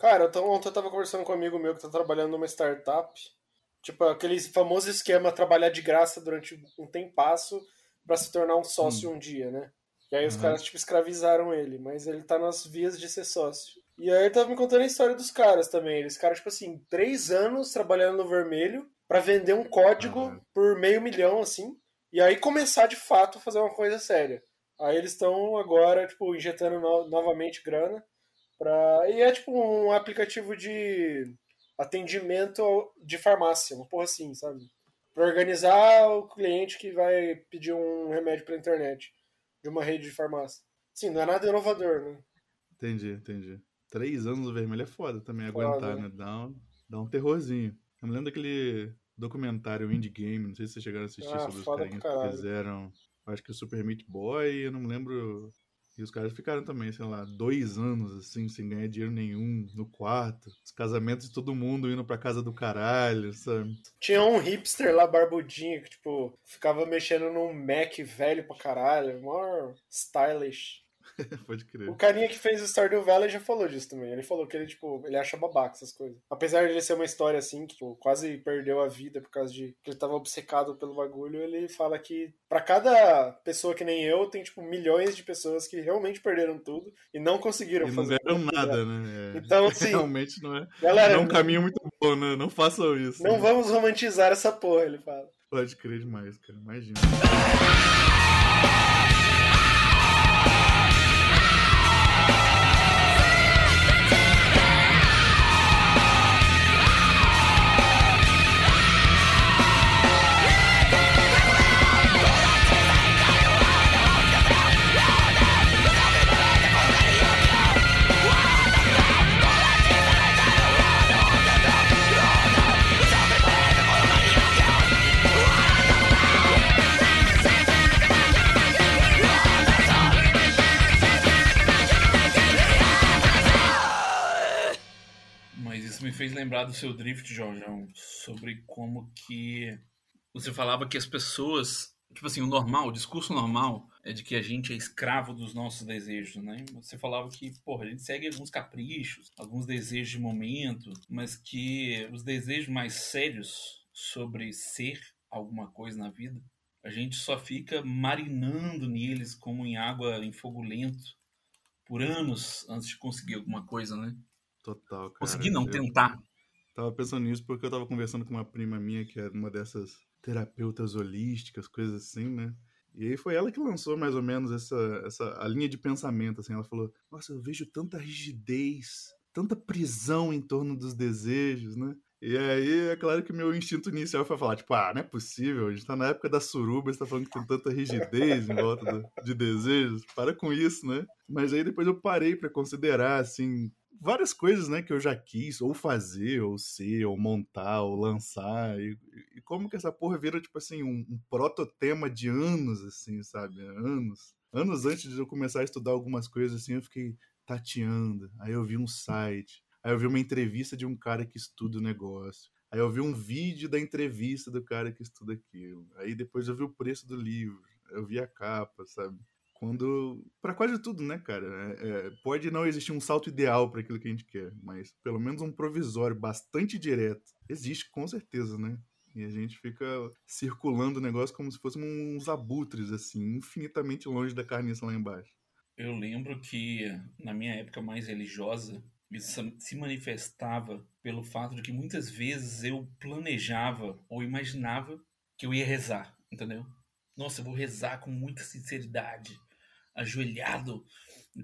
Cara, então, ontem eu tava conversando com um amigo meu que tá trabalhando numa startup. Tipo, aquele famoso esquema trabalhar de graça durante um tempasso para se tornar um sócio hum. um dia, né? E aí os uhum. caras, tipo, escravizaram ele, mas ele tá nas vias de ser sócio. E aí ele tava me contando a história dos caras também. Eles caras, tipo assim, três anos trabalhando no vermelho para vender um código uhum. por meio milhão, assim, e aí começar de fato a fazer uma coisa séria. Aí eles estão agora, tipo, injetando no novamente grana pra. E é tipo um aplicativo de atendimento de farmácia, uma porra assim, sabe? Pra organizar o cliente que vai pedir um remédio pela internet de uma rede de farmácia. Sim, não é nada inovador, né? Entendi, entendi. Três anos no vermelho é foda também foda, aguentar, né? né? Dá um, dá um terrorzinho. Eu me lembro daquele documentário Indie Game, não sei se vocês chegaram a assistir ah, sobre os carinhas que fizeram. Acho que o Super Meat Boy, eu não me lembro. E os caras ficaram também, sei lá, dois anos, assim, sem ganhar dinheiro nenhum, no quarto. Os casamentos de todo mundo indo pra casa do caralho, sabe? Tinha um hipster lá, barbudinho, que, tipo, ficava mexendo num Mac velho pra caralho, maior stylish. Pode crer. O carinha que fez o Stardew Valley já falou disso também. Ele falou que ele, tipo, ele acha babaca essas coisas. Apesar de ele ser uma história assim, que tipo, quase perdeu a vida por causa de que ele tava obcecado pelo bagulho, ele fala que para cada pessoa que nem eu, tem, tipo, milhões de pessoas que realmente perderam tudo e não conseguiram e fazer. Não nada, né? É. Então, assim. Realmente não é. Galera, não é um caminho muito bom, né? Não façam isso. Não né? vamos romantizar essa porra, ele fala. Pode crer demais, cara. Imagina. Do seu drift, Jorjão, sobre como que você falava que as pessoas, tipo assim, o normal, o discurso normal é de que a gente é escravo dos nossos desejos, né? Você falava que, porra, a gente segue alguns caprichos, alguns desejos de momento, mas que os desejos mais sérios sobre ser alguma coisa na vida, a gente só fica marinando neles como em água em fogo lento por anos antes de conseguir alguma coisa, né? Total, cara. Consegui não, eu tentar. Tava pensando nisso porque eu tava conversando com uma prima minha que é uma dessas terapeutas holísticas, coisas assim, né? E aí foi ela que lançou mais ou menos essa, essa a linha de pensamento, assim. Ela falou, nossa, eu vejo tanta rigidez, tanta prisão em torno dos desejos, né? E aí, é claro que meu instinto inicial foi falar, tipo, ah, não é possível, a gente tá na época da suruba, você tá falando que tem tanta rigidez em volta do, de desejos, para com isso, né? Mas aí depois eu parei para considerar, assim, várias coisas, né, que eu já quis ou fazer, ou ser, ou montar, ou lançar. E, e como que essa porra vira, tipo assim, um, um prototema de anos, assim, sabe? Anos. Anos antes de eu começar a estudar algumas coisas, assim, eu fiquei tateando. Aí eu vi um site. Aí eu vi uma entrevista de um cara que estuda o negócio. Aí eu vi um vídeo da entrevista do cara que estuda aquilo. Aí depois eu vi o preço do livro. Eu vi a capa, sabe? Quando. para quase tudo, né, cara? É, é, pode não existir um salto ideal para aquilo que a gente quer, mas pelo menos um provisório bastante direto existe com certeza, né? E a gente fica circulando o negócio como se fossem uns abutres, assim, infinitamente longe da carniça lá embaixo. Eu lembro que na minha época mais religiosa, isso se manifestava pelo fato de que muitas vezes eu planejava ou imaginava que eu ia rezar, entendeu? Nossa, eu vou rezar com muita sinceridade ajoelhado,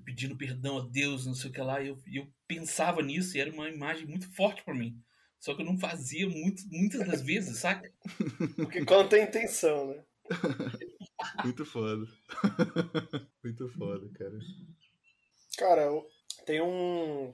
pedindo perdão a Deus, não sei o que lá. E eu, eu pensava nisso e era uma imagem muito forte para mim. Só que eu não fazia muito, muitas das vezes, saca? Porque conta a intenção, né? muito foda. muito foda, cara. Cara, tem um,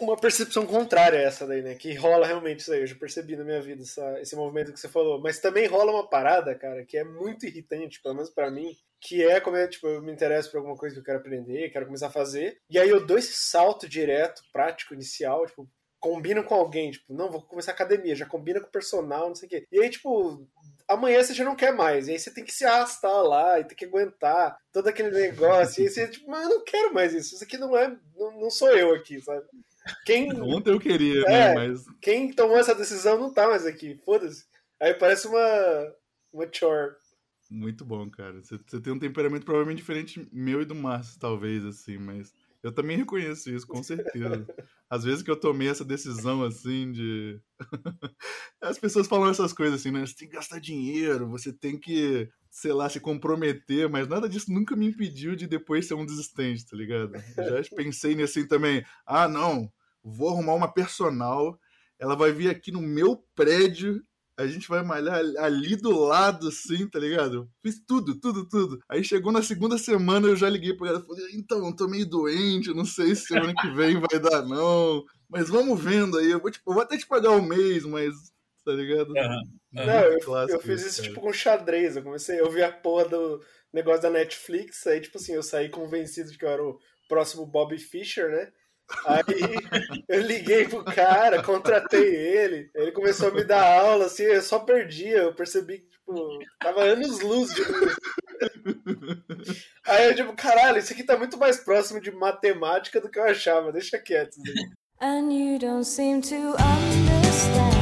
uma percepção contrária a essa daí, né? Que rola realmente isso aí. Eu já percebi na minha vida essa, esse movimento que você falou. Mas também rola uma parada, cara, que é muito irritante, pelo menos para mim, que é como é, tipo, eu me interesso por alguma coisa que eu quero aprender, quero começar a fazer, e aí eu dou esse salto direto, prático, inicial, tipo, combino com alguém, tipo, não, vou começar academia, já combina com o personal, não sei o quê. E aí, tipo, amanhã você já não quer mais, e aí você tem que se arrastar lá, e tem que aguentar todo aquele negócio, e aí você, tipo, mas eu não quero mais isso, isso aqui não é, não, não sou eu aqui, sabe? quem. Ontem eu queria, É. né? Mas Quem tomou essa decisão não tá mais aqui. Foda-se. Aí parece uma. Uma chore. Muito bom, cara. Você, você tem um temperamento provavelmente diferente meu e do Márcio, talvez, assim, mas eu também reconheço isso, com certeza. Às vezes que eu tomei essa decisão, assim, de. As pessoas falam essas coisas assim, né? Você tem que gastar dinheiro, você tem que, sei lá, se comprometer, mas nada disso nunca me impediu de depois ser um desistente, tá ligado? Eu já pensei nisso assim também. Ah, não, vou arrumar uma personal, ela vai vir aqui no meu prédio a gente vai malhar ali do lado, assim, tá ligado? Fiz tudo, tudo, tudo. Aí chegou na segunda semana, eu já liguei pra ela e falei, então, tô meio doente, não sei se semana que vem vai dar, não. Mas vamos vendo aí, eu vou, tipo, eu vou até te pagar o mês, mas, tá ligado? Aham. Não, eu, eu fiz isso, isso cara. tipo com xadrez. Eu comecei, eu vi a porra do negócio da Netflix, aí tipo assim, eu saí convencido de que eu era o próximo Bob Fischer, né? Aí eu liguei pro cara, contratei ele, ele começou a me dar aula, assim, eu só perdia, eu percebi que, tipo, tava anos luz de. Aí eu, tipo, caralho, isso aqui tá muito mais próximo de matemática do que eu achava, deixa quieto. And you don't seem to understand.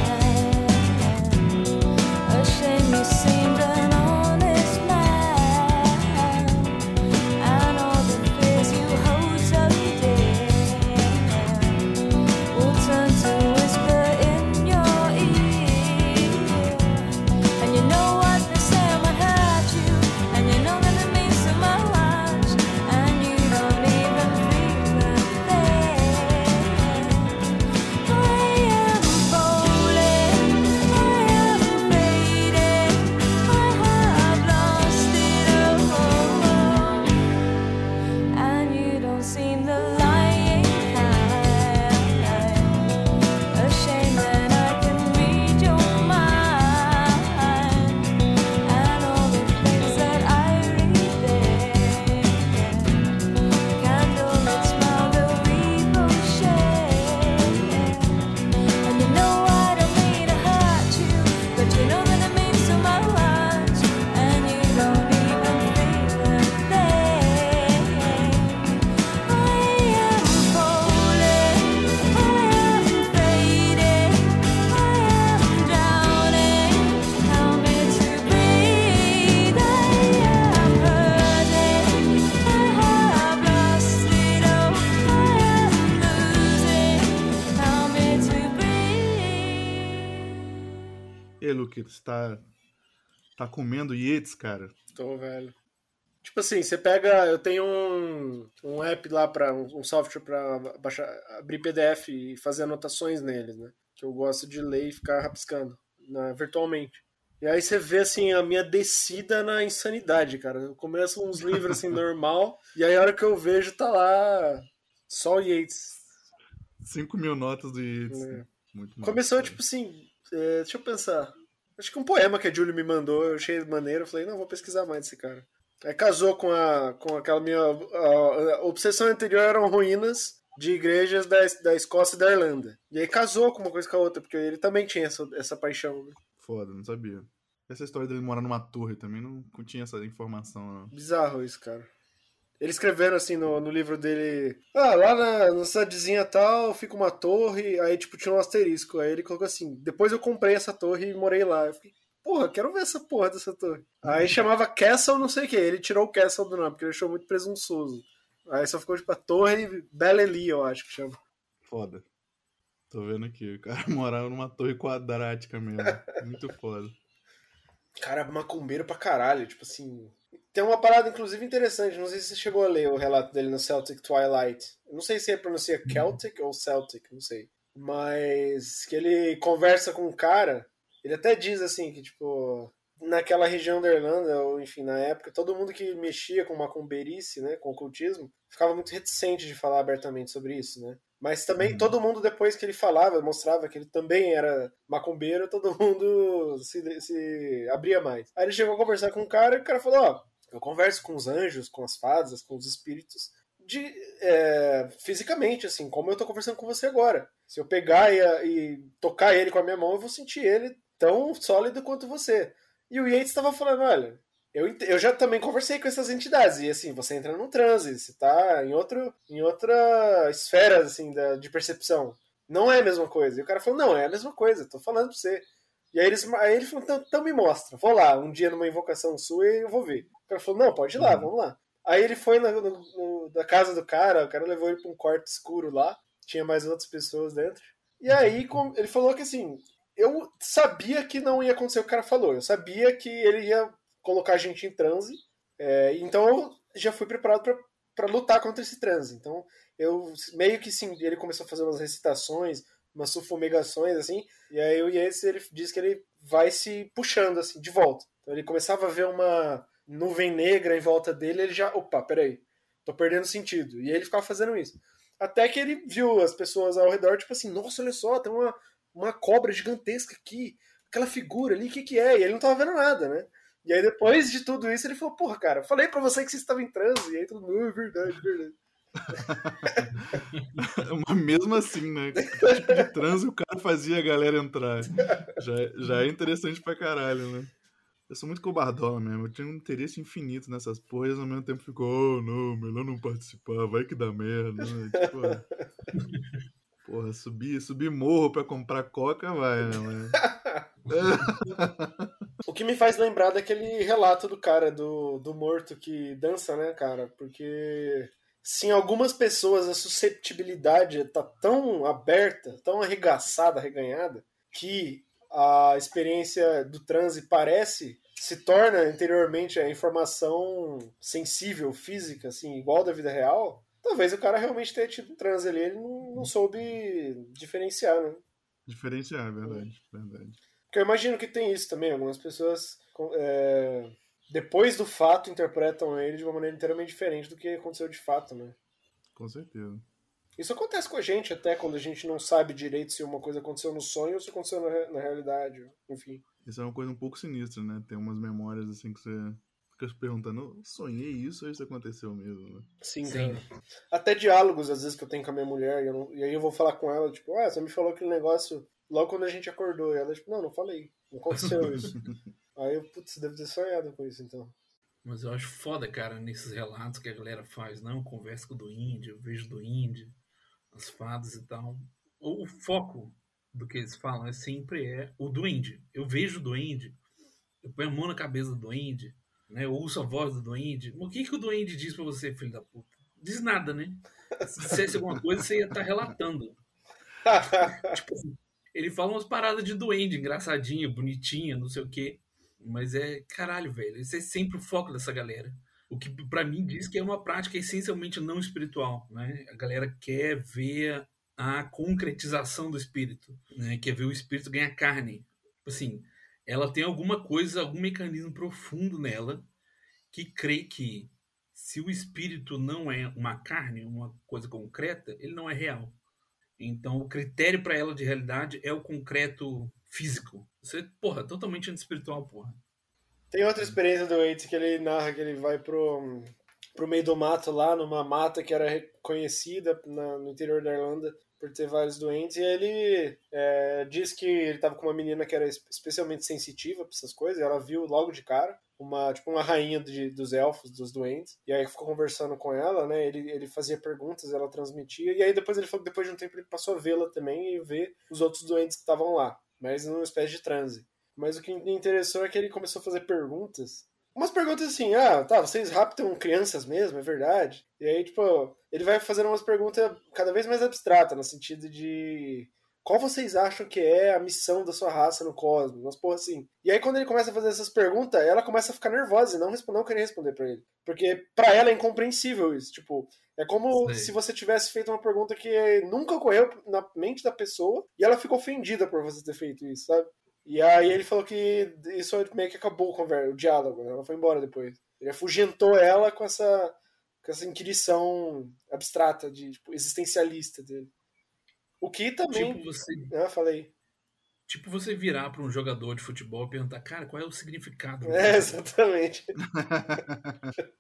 Tá comendo Yates, cara? Tô, velho. Tipo assim, você pega. Eu tenho um, um app lá para um, um software pra baixar, abrir PDF e fazer anotações neles, né? Que eu gosto de ler e ficar rabiscando né, virtualmente. E aí você vê assim a minha descida na insanidade, cara. Eu começo uns livros assim normal, e aí a hora que eu vejo tá lá só o Yates. 5 mil notas do Yates. É. Muito Começou, tipo assim, é, deixa eu pensar. Acho que um poema que a Julie me mandou, eu achei maneiro. Eu falei, não, vou pesquisar mais desse cara. Aí casou com, a, com aquela minha. A, a obsessão anterior eram ruínas de igrejas da, da Escócia e da Irlanda. E aí casou com uma coisa com a outra, porque ele também tinha essa, essa paixão. Né? Foda, não sabia. Essa história dele morar numa torre também não tinha essa informação, não. Bizarro isso, cara. Ele escrevendo assim no, no livro dele. Ah, lá na, na cidadezinha tal fica uma torre, aí tipo tinha um asterisco. Aí ele colocou assim: depois eu comprei essa torre e morei lá. Eu fiquei, porra, quero ver essa porra dessa torre. Aí chamava Castle não sei o que. Ele tirou o Castle do nome, porque ele achou muito presunçoso. Aí só ficou tipo a Torre Bellely, eu acho que chama. Foda. Tô vendo aqui. O cara morava numa torre quadrática mesmo. Muito foda. Cara, macumbeiro pra caralho, tipo assim. Tem uma parada, inclusive, interessante. Não sei se você chegou a ler o relato dele no Celtic Twilight. Não sei se ele pronuncia Celtic ou Celtic, não sei. Mas que ele conversa com um cara. Ele até diz assim que, tipo, naquela região da Irlanda, ou enfim, na época, todo mundo que mexia com macumbeirice, né, com ocultismo, ficava muito reticente de falar abertamente sobre isso, né? Mas também Uhum. todo mundo, depois que ele falava, mostrava que ele também era macumbeiro, todo mundo se, se abria mais. Aí ele chegou a conversar com um cara e o cara falou: Ó, eu converso com os anjos, com as fadas, com os espíritos, de, é, fisicamente, assim, como eu tô conversando com você agora. Se eu pegar e, e tocar ele com a minha mão, eu vou sentir ele tão sólido quanto você. E o Yates estava falando: olha, Eu, eu já também conversei com essas entidades, e assim, você entra num transe, você tá em, outro, em outra esfera, assim, da, de percepção. Não é a mesma coisa. E o cara falou, não, é a mesma coisa, tô falando pra você. E aí, eles, aí ele falou, então, então me mostra. Vou lá, um dia numa invocação sua e eu vou ver. O cara falou, não, pode ir lá, Uhum. vamos lá. Aí ele foi na, no- no- na casa do cara, o cara levou ele pra um quarto escuro lá, tinha mais outras pessoas dentro. E aí com- ele falou que assim, eu sabia que não ia acontecer o que o cara falou, eu sabia que ele ia colocar a gente em transe, é, então eu já fui preparado pra- pra lutar contra esse transe. Então eu meio que sim, ele começou a fazer umas recitações, umas sufomegações assim, e aí o Yates ele diz que ele vai se puxando assim de volta. Então ele começava a ver uma nuvem negra em volta dele, ele já, opa, peraí, tô perdendo sentido. E ele ficava fazendo isso. Até que ele viu as pessoas ao redor, tipo assim, nossa, olha só, tem uma, uma cobra gigantesca aqui, aquela figura ali, o que que é? E ele não tava vendo nada, né? E aí depois de tudo isso, ele falou, porra, cara, falei pra você que você estava em transe. E aí todo mundo, "Ah, é verdade, verdade. Mas mesmo assim, né? Que tipo de transe o cara fazia a galera entrar. Já, já é interessante pra caralho, né? Eu sou muito cobardola mesmo. Eu tinha um interesse infinito nessas porras ao mesmo tempo ficou, oh, não, melhor não participar, vai que dá merda. Né? Tipo, porra, subir, subir morro pra comprar coca, vai, né? Mas... O que me faz lembrar daquele relato do cara, do, do morto que dança, né, cara? Porque se em algumas pessoas a susceptibilidade tá tão aberta, tão arregaçada, arreganhada, que a experiência do transe parece se torna interiormente a informação sensível, física, assim, igual da vida real, talvez o cara realmente tenha tido um transe ali, ele não, não soube diferenciar, né? Diferenciar, é verdade, verdade. Porque eu imagino que tem isso também. Algumas pessoas, é, depois do fato, interpretam ele de uma maneira inteiramente diferente do que aconteceu de fato, né? Com certeza. Isso acontece com a gente até quando a gente não sabe direito se uma coisa aconteceu no sonho ou se aconteceu na, na realidade. Enfim. Isso é uma coisa um pouco sinistra, né? Tem umas memórias assim que você fica se perguntando, "Eu sonhei isso ou isso aconteceu mesmo? né?" Sim, Sim. cara. Até diálogos, às vezes, que eu tenho com a minha mulher, e, eu não- e aí eu vou falar com ela, tipo, ah, você me falou aquele negócio logo quando a gente acordou. E ela, tipo, não, não falei. Não aconteceu isso. aí eu, putz, você deve ter sonhado com isso, então. Mas eu acho foda, cara, nesses relatos que a galera faz. Não, conversa com o do índio, eu vejo do índio, as fadas e tal. O, foco do que eles falam é sempre é o duende. Eu vejo o duende, eu ponho a mão na cabeça do duende, né? Eu ouço a voz do duende. Mas O que, que o duende diz pra você, filho da puta? Diz nada, né? Se dissesse alguma coisa, você ia estar relatando. Tipo assim, ele fala umas paradas de duende, engraçadinha, bonitinha, não sei o quê. Mas é, caralho, velho. Esse é sempre o foco dessa galera. O que pra mim diz que é uma prática essencialmente não espiritual, né? A galera quer ver a concretização do espírito, né? Quer ver o espírito ganhar carne. Tipo Assim, ela tem alguma coisa, algum mecanismo profundo nela que crê que se o espírito não é uma carne, uma coisa concreta, ele não é real. Então, o critério para ela de realidade é o concreto físico. Isso é, porra, totalmente anti-espiritual, porra. Tem outra experiência do Waits que ele narra que ele vai pro, pro meio do mato lá, numa mata que era reconhecida na- no interior da Irlanda por ter vários doentes, e ele é, diz que ele tava com uma menina que era es- especialmente sensitiva pra essas coisas, e ela viu logo de cara uma tipo uma rainha de- dos elfos, dos doentes, e aí ficou conversando com ela, né, ele, ele fazia perguntas, ela transmitia, e aí depois ele falou que depois de um tempo ele passou a vê-la também e ver os outros doentes que estavam lá, mas numa espécie de transe. Mas o que me interessou é que ele começou a fazer perguntas. Umas perguntas assim, ah, tá, vocês raptam crianças mesmo, é verdade? E aí, tipo, ele vai fazendo umas perguntas cada vez mais abstratas, no sentido de qual vocês acham que é a missão da sua raça no cosmos? Umas porra assim. E aí, quando ele começa a fazer essas perguntas, ela começa a ficar nervosa e não, não querer responder pra ele. Porque pra ela é incompreensível isso. Tipo, é como Sei. se você tivesse feito uma pergunta que nunca ocorreu na mente da pessoa e ela ficou ofendida por você ter feito isso, sabe? E aí ele falou que isso meio que acabou o diálogo, né? ela foi embora depois. Ele afugentou ela com essa, com essa inquirição abstrata, de tipo, existencialista dele. O que também. Tipo você, Ah, falei. tipo você virar para um jogador de futebol e perguntar, cara, qual é o significado? do É, futebol?" exatamente.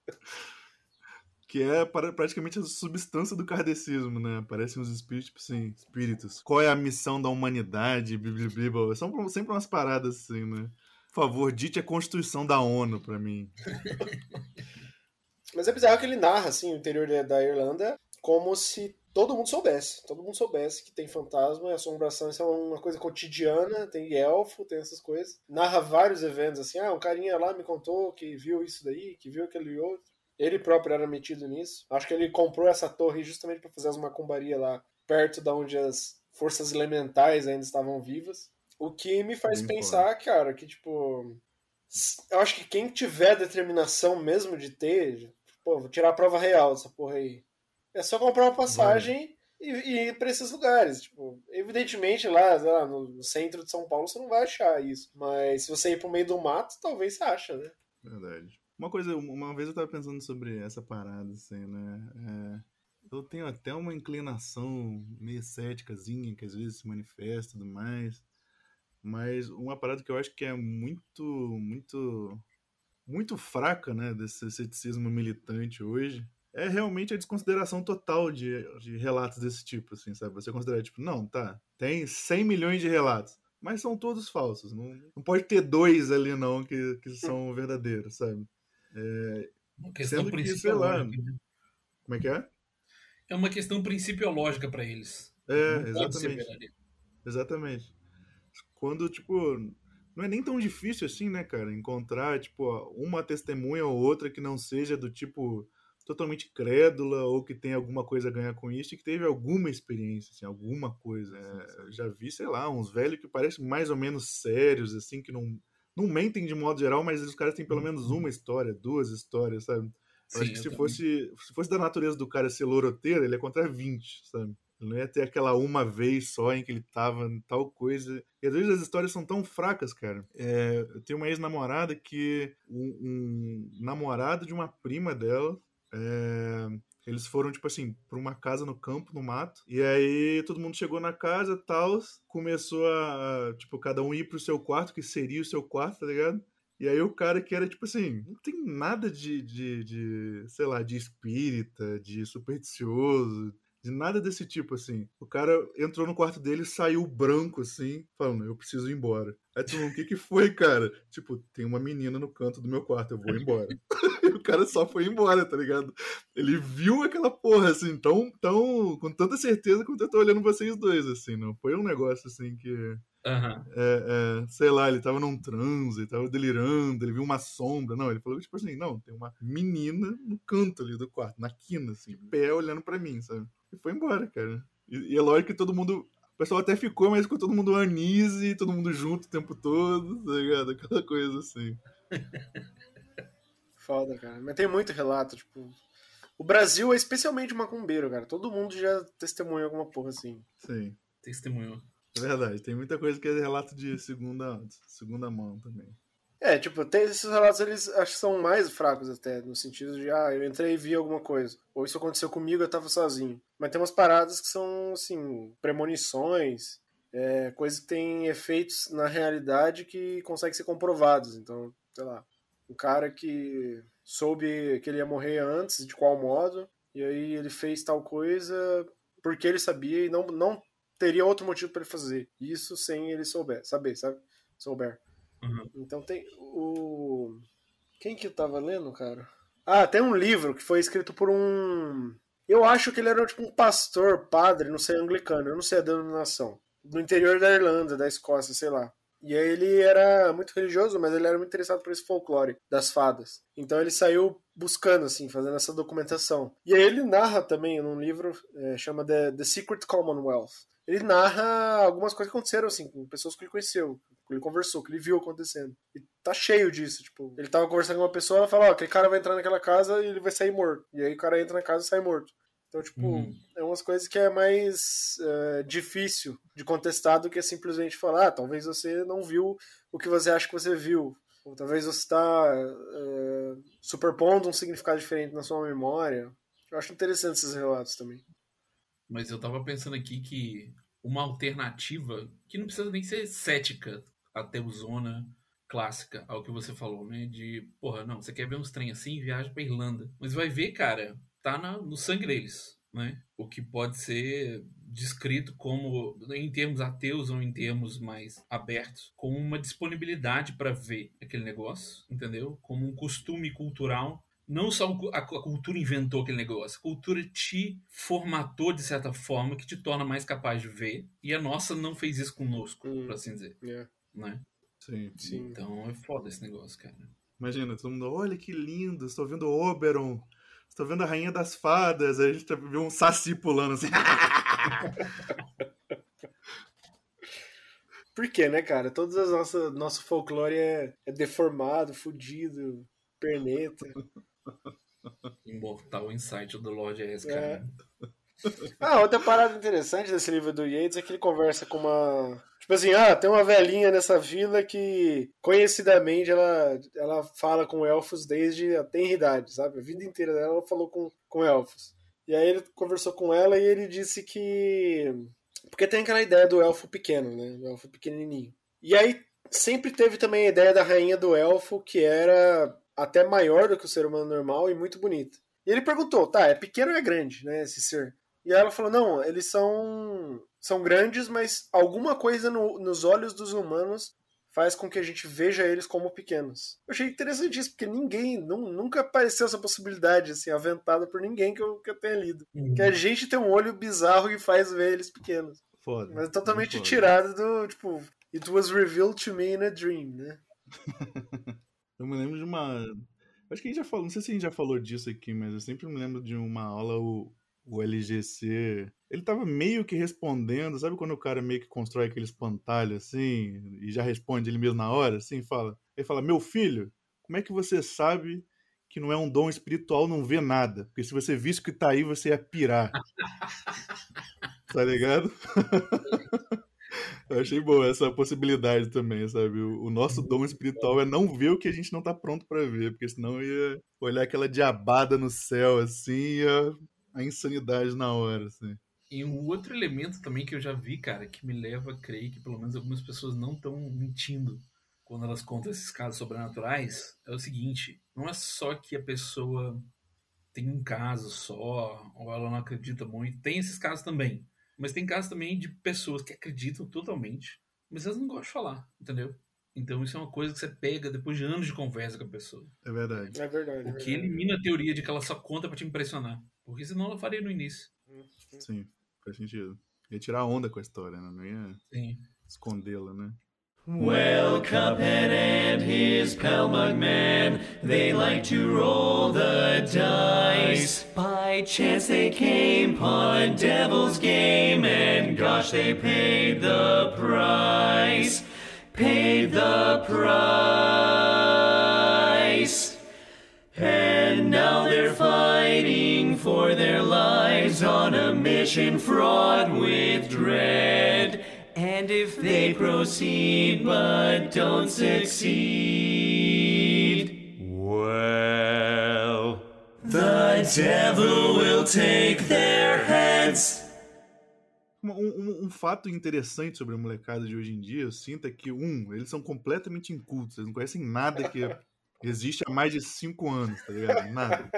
Que é para- praticamente a substância do kardecismo, né? Aparecem os espíritos, tipo assim, espíritos. Qual é a missão da humanidade? Blá. São sempre umas paradas assim, né? favor, dite a Constituição da ONU pra mim. Mas é bizarro que ele narra, assim, o interior da Irlanda como se todo mundo soubesse. Todo mundo soubesse que tem fantasma e assombração. Isso é uma coisa cotidiana, tem elfo, tem essas coisas. Narra vários eventos, assim, ah, um carinha lá me contou que viu isso daí, que viu aquele outro. Ele próprio era metido nisso. Acho que ele comprou essa torre justamente para fazer as macumbarias lá, perto da onde as forças elementais ainda estavam vivas. O que me faz Bem pensar, cara, que tipo. Eu acho que quem tiver determinação mesmo de ter, pô, vou tirar a prova real dessa porra aí. É só comprar uma passagem e, e ir pra esses lugares. Tipo, evidentemente lá, lá, no centro de São Paulo você não vai achar isso. Mas se você ir pro meio do mato, talvez você acha, né? Verdade. Uma coisa, uma vez eu tava pensando sobre essa parada, assim, né? É, eu tenho até uma inclinação meio céticazinha, que às vezes se manifesta e tudo mais. Mas uma parada que eu acho que é muito, muito, muito fraca, né, desse ceticismo militante hoje, é realmente a desconsideração total de, de relatos desse tipo, assim, sabe? Você considera, tipo, não, tá, tem 100 milhões de relatos, mas são todos falsos. Não, não pode ter dois ali, não, que, que são verdadeiros, sabe? Uma questão Sendo que, sei lá, né? Como é que é? É uma questão principiológica pra eles. É, Não exatamente. Exatamente. Quando, tipo, não é nem tão difícil assim, né, cara? Encontrar, tipo, uma testemunha ou outra que não seja do tipo totalmente crédula ou que tem alguma coisa a ganhar com isso e que teve alguma experiência, assim, alguma coisa. É, já vi, sei lá, uns velhos que parecem mais ou menos sérios, assim, que não, não mentem de modo geral, mas os caras têm pelo menos uma história, duas histórias, sabe? Eu Sim, acho que se também. fosse, se fosse da natureza do cara ser loroteiro, ele ia contar 20, sabe? Ele não ia ter aquela uma vez só em que ele tava em tal coisa. E às vezes as histórias são tão fracas, cara. É, eu tenho uma ex-namorada que um, um namorado de uma prima dela. É, eles foram, tipo assim, pra uma casa no campo, no mato. E aí todo mundo chegou na casa tal. Começou a, tipo, cada um ir pro seu quarto, que seria o seu quarto, tá ligado? E aí o cara que era, tipo assim, não tem nada de, de, de sei lá, de espírita, de supersticioso, de nada desse tipo, assim. O cara entrou no quarto dele e saiu branco, assim, falando, eu preciso ir embora. Aí tu, o que que foi, cara? Tipo, tem uma menina no canto do meu quarto, eu vou embora. cara só foi embora, tá ligado? Ele viu aquela porra, assim, tão, tão, com tanta certeza quanto eu tô olhando vocês dois, assim, não foi um negócio, assim, que... Aham. É, é, sei lá, ele tava num transe, ele tava delirando, ele viu uma sombra. Não, ele falou tipo assim, não, tem uma menina no canto ali do quarto, na quina, assim, pé olhando pra mim, sabe? E foi embora, cara. E, e é lógico que todo mundo. O pessoal até ficou, mas ficou todo mundo anise, todo mundo junto o tempo todo, tá ligado? Aquela coisa assim. Foda, cara. Mas tem muito relato, tipo. O Brasil é especialmente macumbeiro, cara. Todo mundo já testemunha alguma porra assim. Sim. Testemunhou. É verdade. Tem muita coisa que é relato de segunda, segunda mão também. É, tipo, tem esses relatos, eles acho que são mais fracos até, no sentido de, ah, eu entrei e vi alguma coisa. Ou isso aconteceu comigo, eu tava sozinho. Mas tem umas paradas que são, assim, premonições, é, coisas que têm efeitos na realidade que conseguem ser comprovados. Então, sei lá, um cara que soube que ele ia morrer antes, de qual modo, e aí ele fez tal coisa porque ele sabia e não, não teria outro motivo para ele fazer. Isso sem ele souber, saber, sabe? Souber. Uhum. Então tem o. Quem que eu tava lendo, cara? Ah, tem um livro que foi escrito por um. Eu acho que ele era tipo um pastor, padre, não sei, anglicano, eu não sei a denominação. Do interior da Irlanda, da Escócia, sei lá. E aí ele era muito religioso, mas ele era muito interessado por esse folclore das fadas. Então ele saiu buscando, assim, fazendo essa documentação. E aí ele narra também num livro, é, chama The, The Secret Commonwealth. Ele narra algumas coisas que aconteceram, assim, com pessoas que ele conheceu, que ele conversou, que ele viu acontecendo. E tá cheio disso, tipo, ele tava conversando com uma pessoa, ela fala, ó, aquele cara vai entrar naquela casa e ele vai sair morto. E aí o cara entra na casa e sai morto. Então, tipo, Uhum. é umas coisas que é mais é, difícil de contestar do que simplesmente falar, ah, talvez você não viu o que você acha que você viu. Ou talvez você está é, superpondo um significado diferente na sua memória. Eu acho interessante esses relatos também. Mas eu tava pensando aqui que uma alternativa, que não precisa nem ser cética, ateuzona, clássica, ao que você falou, né? De, porra, não, você quer ver uns trem assim, viaja pra Irlanda. Mas vai ver, cara, tá na- no sangue deles, né? O que pode ser descrito como, em termos ateus ou em termos mais abertos, como uma disponibilidade para ver aquele negócio, entendeu? Como um costume cultural. Não só a, cultura inventou aquele negócio, a cultura te formatou de certa forma que te torna mais capaz de ver, e a nossa não fez isso conosco, Hum. por assim dizer, É, né? Sim. sim. Então é foda esse negócio, cara. Imagina, todo mundo, olha que lindo, estou vendo Oberon, estou vendo a Rainha das Fadas, aí a gente tá- vê um saci pulando assim. Por quê, né, cara? Todas as nossas nosso folclore é, é deformado, fudido, perneta. Imortal Insight do Lord é esse, É. cara. Ah, outra parada interessante desse livro do Yates é que ele conversa com uma. Tipo assim, ah, tem uma velhinha nessa vila que, conhecidamente, ela, ela fala com elfos desde a tenra idade, sabe? A vida inteira dela ela falou com, com elfos. E aí ele conversou com ela e ele disse que. Porque tem aquela ideia do elfo pequeno, né? Do elfo pequenininho. E aí sempre teve também a ideia da rainha do elfo, que era até maior do que o ser humano normal e muito bonita. E ele perguntou, tá, é pequeno ou é grande, né, esse ser? E ela falou, não, eles são são grandes, mas alguma coisa no- nos olhos dos humanos faz com que a gente veja eles como pequenos. Eu achei interessante isso, porque ninguém, nu- nunca apareceu essa possibilidade, assim, aventada por ninguém que eu, que eu tenha lido. Que a gente tem um olho bizarro que faz ver eles pequenos. Foda. Mas é totalmente Foda. tirado do, tipo, it was revealed to me in a dream, né? Eu me lembro de uma. Acho que a gente já falou, não sei se a gente já falou disso aqui, mas eu sempre me lembro de uma aula, o, o LGC. Ele tava meio que respondendo, sabe quando o cara meio que constrói aquele espantalho assim, e já responde ele mesmo na hora, assim, fala. Ele fala: Meu filho, como é que você sabe que não é um dom espiritual não vê nada? Porque se você visse o que tá aí, você ia pirar. tá ligado? Eu achei boa essa possibilidade também, sabe? O, nosso dom espiritual é não ver o que a gente não tá pronto pra ver, porque senão ia olhar aquela diabada no céu, assim, ia a insanidade na hora, assim. E um outro elemento também que eu já vi, cara, que me leva a crer que pelo menos algumas pessoas não estão mentindo quando elas contam esses casos sobrenaturais, é o seguinte: não é só que a pessoa tem um caso só, ou ela não acredita muito, tem esses casos também. Mas tem casos também de pessoas que acreditam totalmente, mas elas não gostam de falar, entendeu? Então isso é uma coisa que você pega depois de anos de conversa com a pessoa. É verdade. É verdade. é O que verdade. elimina a teoria de que ela só conta pra te impressionar. Porque senão ela faria no início. Sim, faz sentido. Ia tirar onda com a história, né? Não ia escondê-la, né? Well, Cuphead and his pal Mugman, they like to roll the dice. By chance they came upon a devil's game, and gosh, they paid the price. Paid the price. And now they're fighting for their lives on a mission fraught with dread. And if they proceed but don't succeed, well, the devil will take their heads. Um, um- um fato interessante sobre a molecada de hoje em dia, eu sinto é que, um, eles são completamente incultos, eles não conhecem nada que existe há mais de cinco anos, tá ligado? Nada.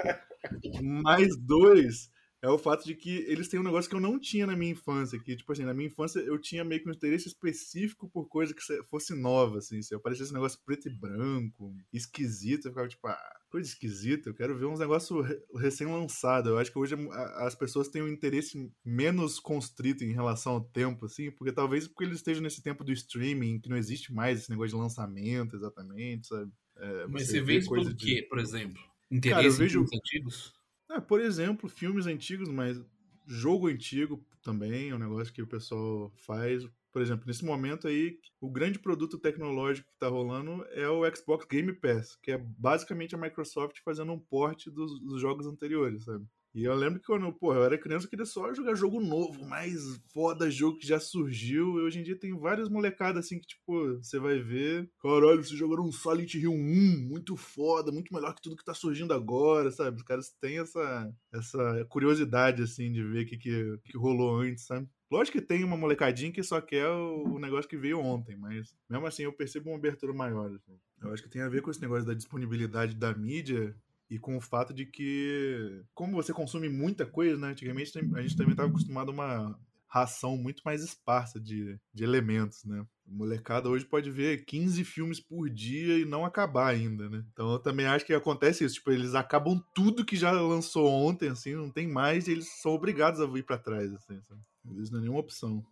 Mais dois, é o fato de que eles têm um negócio que eu não tinha na minha infância, que, tipo assim, na minha infância eu tinha meio que um interesse específico por coisa que se- fosse nova, assim, se aparecesse um negócio preto e branco, esquisito, eu ficava tipo, ah, coisa esquisita, eu quero ver uns negócios re- recém-lançados. Eu acho que hoje a- as pessoas têm um interesse menos constrito em relação ao tempo, assim, porque talvez porque eles estejam nesse tempo do streaming, que não existe mais esse negócio de lançamento, exatamente, sabe? É, Mas você vê isso pelo quê, por exemplo? Interesse Cara, eu em vejo- filmes antigos? É, por exemplo, filmes antigos, mas jogo antigo também é um negócio que o pessoal faz. Por exemplo, nesse momento aí, o grande produto tecnológico que tá rolando é o Xbox Game Pass, que é basicamente a Microsoft fazendo um port dos, dos jogos anteriores, sabe? E eu lembro que quando porra, eu era criança, eu queria só jogar jogo novo, mais foda jogo que já surgiu. E hoje em dia tem várias molecadas assim que, tipo, você vai ver. Caralho, vocês jogaram um Silent Hill 1, muito foda, muito melhor que tudo que tá surgindo agora, sabe? Os caras têm essa, essa curiosidade, assim, de ver o que, que, que rolou antes, sabe? Lógico que tem uma molecadinha que só quer o, negócio que veio ontem, mas mesmo assim eu percebo uma abertura maior. assim. Eu acho que tem a ver com esse negócio da disponibilidade da mídia e com o fato de que, como você consome muita coisa, né? Antigamente a gente também estava acostumado a uma ração muito mais esparsa de, de elementos, né? A molecada hoje pode ver 15 filmes por dia e não acabar ainda, né? Então eu também acho que acontece isso, tipo, eles acabam tudo que já lançou ontem, assim, não tem mais e eles são obrigados a vir pra trás, assim, sabe? Isso não é nenhuma opção.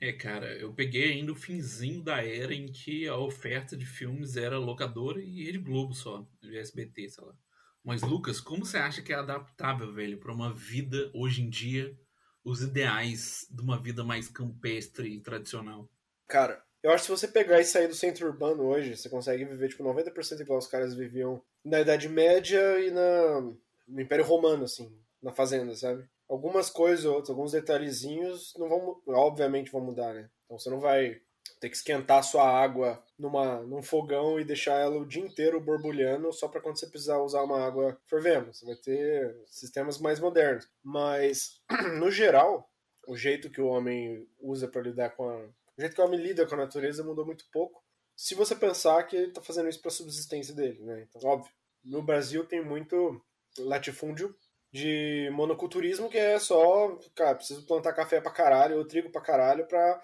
É, cara, eu peguei ainda o finzinho da era em que a oferta de filmes era locadora e Rede Globo só, de SBT, sei lá. Mas, Lucas, como você acha que é adaptável, velho, pra uma vida hoje em dia, os ideais de uma vida mais campestre e tradicional? Cara, eu acho que se você pegar e sair do centro urbano hoje, você consegue viver, tipo, 90% igual os caras viviam na Idade Média e na, no Império Romano, assim, na fazenda, sabe? Algumas coisas, outras, alguns detalhezinhos não vão, obviamente vão mudar, né? Então você não vai ter que esquentar sua água numa, num fogão e deixar ela o dia inteiro borbulhando só para quando você precisar usar uma água fervendo. Você vai ter sistemas mais modernos. Mas, no geral, o jeito que o homem usa para lidar com a. O jeito que o homem lida com a natureza mudou muito pouco. Se você pensar que ele tá fazendo isso para subsistência dele, né? Então, óbvio. No Brasil tem muito latifúndio de monoculturismo que é só, cara, preciso plantar café pra caralho ou trigo pra caralho pra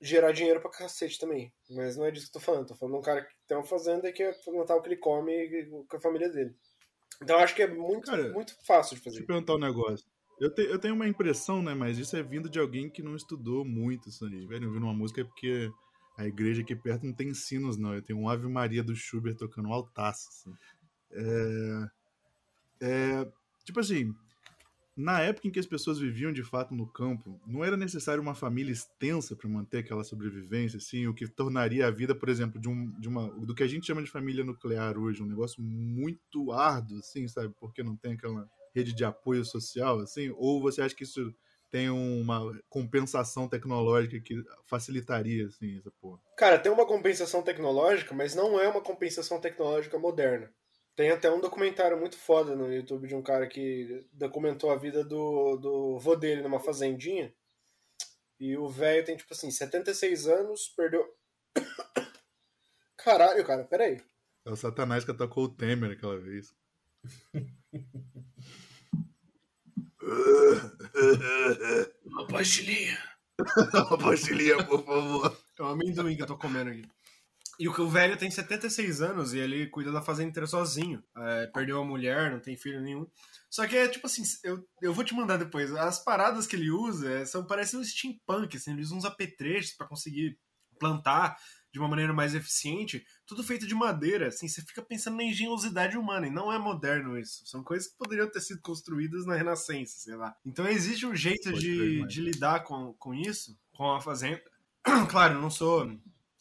gerar dinheiro pra cacete também. Mas não é disso que eu tô falando. Tô falando de um cara que tem uma fazenda e quer plantar o que ele come com a família dele. Então eu acho que é muito, Cara, muito fácil de Deixa fazer. eu perguntar um negócio. Eu, te- eu tenho uma impressão, né? Mas isso é vindo de alguém que não estudou muito isso aí. Velho, ouvindo uma música é porque a igreja aqui perto não tem sinos, não. Eu tenho um Ave Maria do Schubert tocando um altaço. Assim. É, é, tipo assim, na época em que as pessoas viviam de fato no campo, não era necessário uma família extensa para manter aquela sobrevivência, assim, o que tornaria a vida, por exemplo, de, um, de uma do que a gente chama de família nuclear hoje, um negócio muito árduo, assim, sabe? Porque não tem aquela rede de apoio social, assim? Ou você acha que isso tem uma compensação tecnológica que facilitaria, assim, essa porra? Cara, tem uma compensação tecnológica, mas não é uma compensação tecnológica moderna. Tem até um documentário muito foda no YouTube de um cara que documentou a vida do, do vô dele numa fazendinha. E o velho tem, tipo assim, 76 anos, perdeu. Caralho, cara, peraí. É o Satanás que atacou o Temer aquela vez. Uma pastilhinha. Pastilhinha, por favor. É um amendoim que eu tô comendo aqui. E o velho tem 76 anos e ele cuida da fazenda inteira sozinho. É, perdeu a mulher, não tem filho nenhum. Só que é tipo assim, eu, eu vou te mandar depois. As paradas que ele usa é, são parecem um steampunk, assim, ele usa uns apetrechos pra conseguir plantar de uma maneira mais eficiente, tudo feito de madeira, assim, você fica pensando na engenhosidade humana, e não é moderno isso. São coisas que poderiam ter sido construídas na Renascença, sei lá. Então existe um jeito de, de lidar com, com isso, com a fazenda. claro, não sou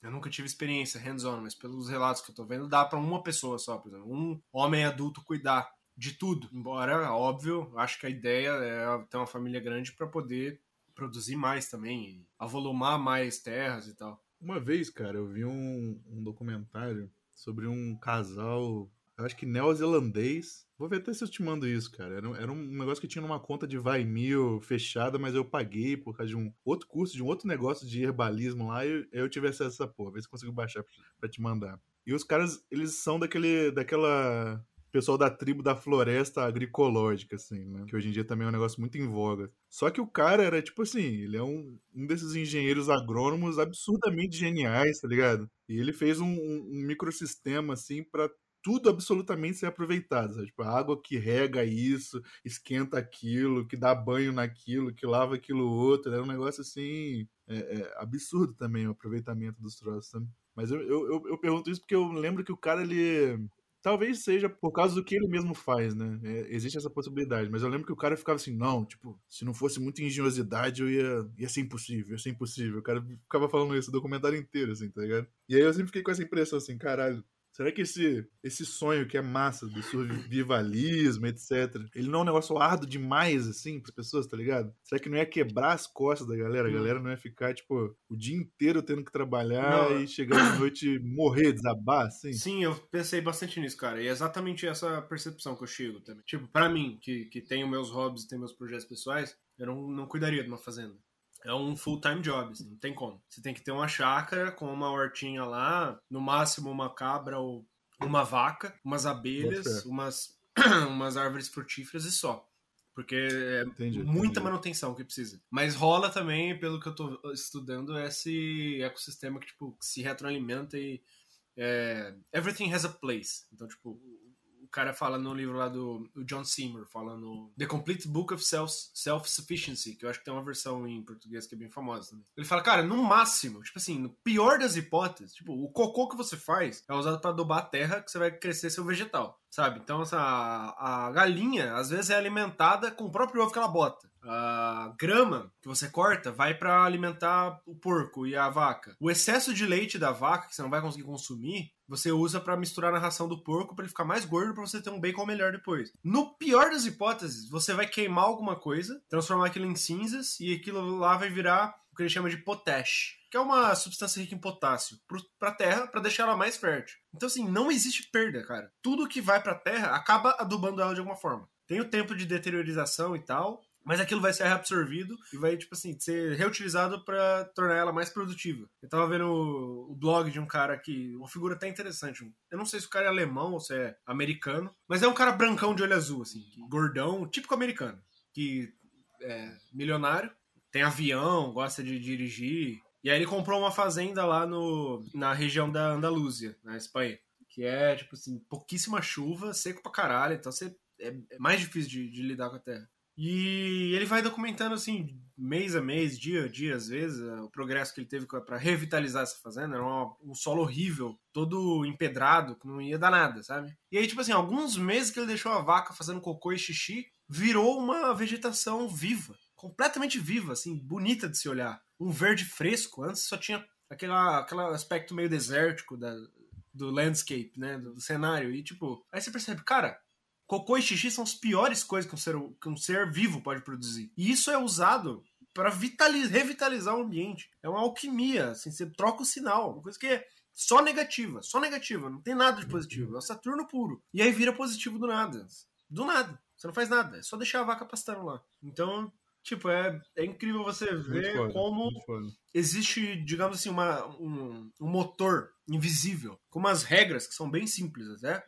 eu nunca tive experiência hands-on, mas pelos relatos que eu tô vendo, dá pra uma pessoa só, por exemplo, um homem adulto cuidar de tudo. Embora, óbvio, acho que a ideia é ter uma família grande pra poder produzir mais também, avolumar mais terras e tal. Uma vez, cara, eu vi um, um documentário sobre um casal, eu acho que neozelandês. Vou ver até se eu te mando isso, cara. Era, era um negócio que tinha numa conta de vai mil fechada, mas eu paguei por causa de um outro curso, de um outro negócio de herbalismo lá, e eu, tive acesso a essa porra. Vê se consigo baixar pra, te mandar. E os caras, eles são daquele, daquela pessoal da tribo da floresta agroecológica, assim, né? Que hoje em dia também é um negócio muito em voga. Só que o cara era, tipo assim, ele é um, um desses engenheiros agrônomos absurdamente geniais, tá ligado? E ele fez um, um- um microsistema, assim, pra tudo absolutamente ser aproveitado, sabe? Tipo, a água que rega isso, esquenta aquilo, que dá banho naquilo, que lava aquilo outro. Era um negócio, assim, é, é, absurdo também o aproveitamento dos troços, sabe? Mas eu, eu, eu, eu pergunto isso porque eu lembro que o cara, ele... Talvez seja por causa do que ele mesmo faz, né? É, existe essa possibilidade. Mas eu lembro que o cara ficava assim, não, tipo, se não fosse muita engenhosidade, eu ia, ia ser impossível, ia ser impossível. O cara ficava falando isso o documentário inteiro, assim, tá ligado? E aí eu sempre fiquei com essa impressão assim, caralho, será que esse, esse sonho que é massa do survivalismo, etc., ele não é um negócio árduo demais, assim, pras pessoas, tá ligado? Será que não ia quebrar as costas da galera? A Hum. galera não ia ficar, tipo, o dia inteiro tendo que trabalhar Não. e chegar de noite e morrer, desabar, assim? Sim, eu pensei bastante nisso, cara. E é exatamente essa percepção que eu chego também. Tipo, pra mim, que, que tenho meus hobbies e tenho meus projetos pessoais, eu não, não cuidaria de uma fazenda. É um full-time job, assim, não tem como. Você tem que ter uma chácara com uma hortinha lá, no máximo uma cabra ou uma vaca, umas abelhas, umas, umas árvores frutíferas e só. Porque é Entendi, muita entendi. manutenção que precisa. Mas rola também, pelo que eu tô estudando, esse ecossistema que, tipo, que se retroalimenta e. é, everything has a place. Então, tipo, cara fala no livro lá do John Seymour, fala no The Complete Book of Self- Self-Sufficiency, que eu acho que tem uma versão em português que é bem famosa. Ele fala, cara, no máximo, tipo assim, no pior das hipóteses, tipo, o cocô que você faz é usado pra adubar a terra que você vai crescer seu vegetal, sabe? Então, essa, a galinha, às vezes, é alimentada com o próprio ovo que ela bota. A grama que você corta vai pra alimentar o porco e a vaca. O excesso de leite da vaca, que você não vai conseguir consumir, você usa pra misturar na ração do porco pra ele ficar mais gordo pra você ter um bacon melhor depois. No pior das hipóteses, você vai queimar alguma coisa, transformar aquilo em cinzas e aquilo lá vai virar o que ele chama de potash, que é uma substância rica em potássio pro- pra terra pra deixar ela mais fértil. Então assim, não existe perda, cara. Tudo que vai pra terra acaba adubando ela de alguma forma. Tem o tempo de deteriorização e tal, mas aquilo vai ser reabsorvido e vai, tipo assim, ser reutilizado pra tornar ela mais produtiva. Eu tava vendo o, o blog de um cara que. Uma figura até interessante. Eu não sei se o cara é alemão ou se é americano, mas é um cara brancão de olho azul, assim, gordão, típico americano. Que é milionário, tem avião, gosta de dirigir. E aí ele comprou uma fazenda lá no, na região da Andaluzia, na Espanha. Que é, tipo assim, pouquíssima chuva, seco pra caralho, então você, é, é mais difícil de, de lidar com a terra. E ele vai documentando, assim, mês a mês, dia a dia, às vezes, eh, o progresso que ele teve pra revitalizar essa fazenda. Era um solo horrível, todo empedrado, que não ia dar nada, sabe? E aí, tipo assim, alguns meses que ele deixou a vaca fazendo cocô e xixi, virou uma vegetação viva, completamente viva, assim, bonita de se olhar. Um verde fresco, antes só tinha aquela, aquele aspecto meio desértico da, do landscape, né, do, do cenário. E, tipo, aí você percebe, cara, Cocô e xixi são as piores coisas que um ser, que um ser vivo pode produzir. E isso é usado para revitalizar o ambiente. É uma alquimia, assim, você troca o sinal. Uma coisa que é só negativa, só negativa, não tem nada de positivo. É o Saturno puro. E aí vira positivo do nada. Do nada. Você não faz nada, é só deixar a vaca pastando lá. Então, tipo, é, é incrível você ver foda, como existe, digamos assim, uma, um, um motor invisível, com umas regras que são bem simples até.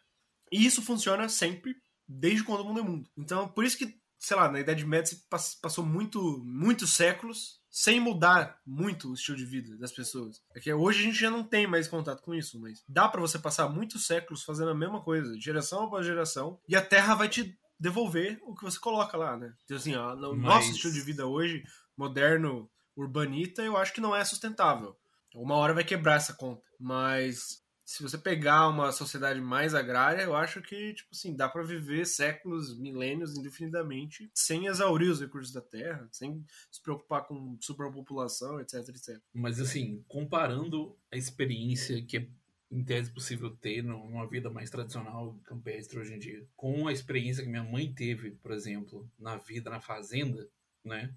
E isso funciona sempre, desde quando o mundo é mundo. Então, por isso que, sei lá, na Idade Média se pass- passou muito, muitos séculos sem mudar muito o estilo de vida das pessoas. É que hoje a gente já não tem mais contato com isso, mas dá pra você passar muitos séculos fazendo a mesma coisa, geração após geração, e a Terra vai te devolver o que você coloca lá, né? Então, assim, ó, no Mas- nosso estilo de vida hoje, moderno, urbanita, eu acho que não é sustentável. Uma hora vai quebrar essa conta. Mas se você pegar uma sociedade mais agrária, eu acho que, tipo assim, dá pra viver séculos, milênios, indefinidamente, sem exaurir os recursos da terra, sem se preocupar com superpopulação, etc, etc. Mas assim, comparando a experiência que é em tese possível ter nu- numa vida mais tradicional campestre hoje em dia, com a experiência que minha mãe teve, por exemplo, na vida na fazenda, né?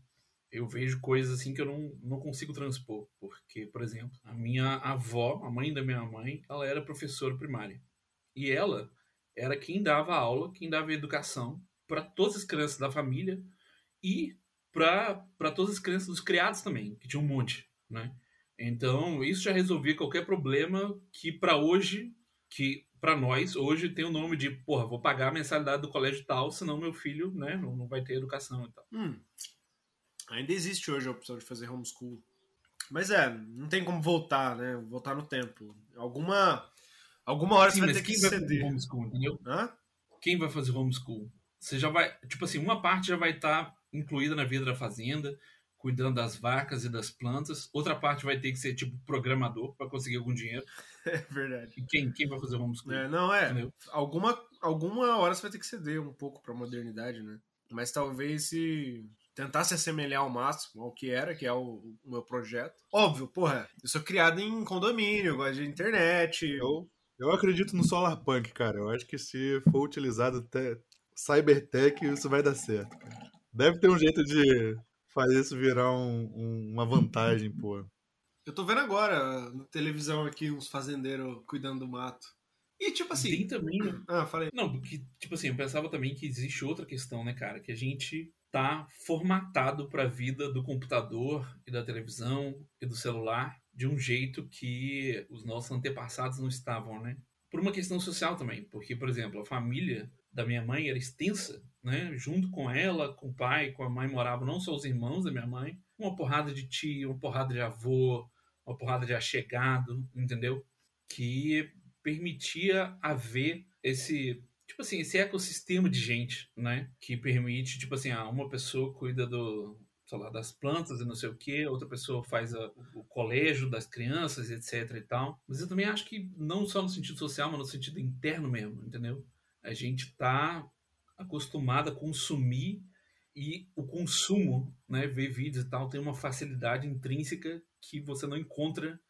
Eu vejo coisas assim que eu não, não consigo transpor. Porque, por exemplo, a minha avó, a mãe da minha mãe, ela era professora primária. E ela era quem dava aula, quem dava educação para todas as crianças da família e para todas as crianças dos criados também, que tinha um monte, né? Então, isso já resolvia qualquer problema que para hoje, que para nós, hoje tem o nome de, porra, vou pagar a mensalidade do colégio tal, senão meu filho, né, não, não vai ter educação e tal. Hum. Ainda existe hoje a opção de fazer homeschool. Mas é, não tem como voltar, né? Voltar no tempo. Alguma, alguma hora Sim, você vai ter que ceder. homeschool, entendeu? Hã? Quem vai fazer homeschool? Você já vai, tipo assim, uma parte já vai estar incluída na vida da fazenda, cuidando das vacas e das plantas. Outra parte vai ter que ser tipo programador para conseguir algum dinheiro. É verdade. E quem, quem vai fazer homeschool? É, não, é. Entendeu? Alguma, alguma hora você vai ter que ceder um pouco pra modernidade, né? Mas talvez se tentar se assemelhar ao máximo ao que era, que é o, o meu projeto. Óbvio, porra, eu sou criado em condomínio, eu gosto de internet. Eu, eu acredito no Solar Punk, cara. Eu acho que se for utilizado até Cybertech, isso vai dar certo. cara. Deve ter um jeito de fazer isso virar um- um- uma vantagem, pô. Eu tô vendo agora na televisão aqui uns fazendeiros cuidando do mato. E tipo assim. Tem também Ah, falei. Não, porque, tipo assim, eu pensava também que existe outra questão, né, cara? Que a gente tá formatado pra vida do computador e da televisão e do celular de um jeito que os nossos antepassados não estavam, né? Por uma questão social também. Porque, por exemplo, a família da minha mãe era extensa, né? Junto com ela, com o pai, com a mãe moravam não só os irmãos da minha mãe, uma porrada de tio, uma porrada de avô, uma porrada de achegado, entendeu? Que permitia haver esse, tipo assim, esse ecossistema de gente, né? Que permite, tipo assim, ah, uma pessoa cuida do, sei lá, das plantas e não sei o que, outra pessoa faz a- o colégio das crianças, etc e tal. Mas eu também acho que não só no sentido social, mas no sentido interno mesmo, entendeu? A gente tá acostumado a consumir e o consumo, né, ver vídeos e tal, tem uma facilidade intrínseca que você não encontra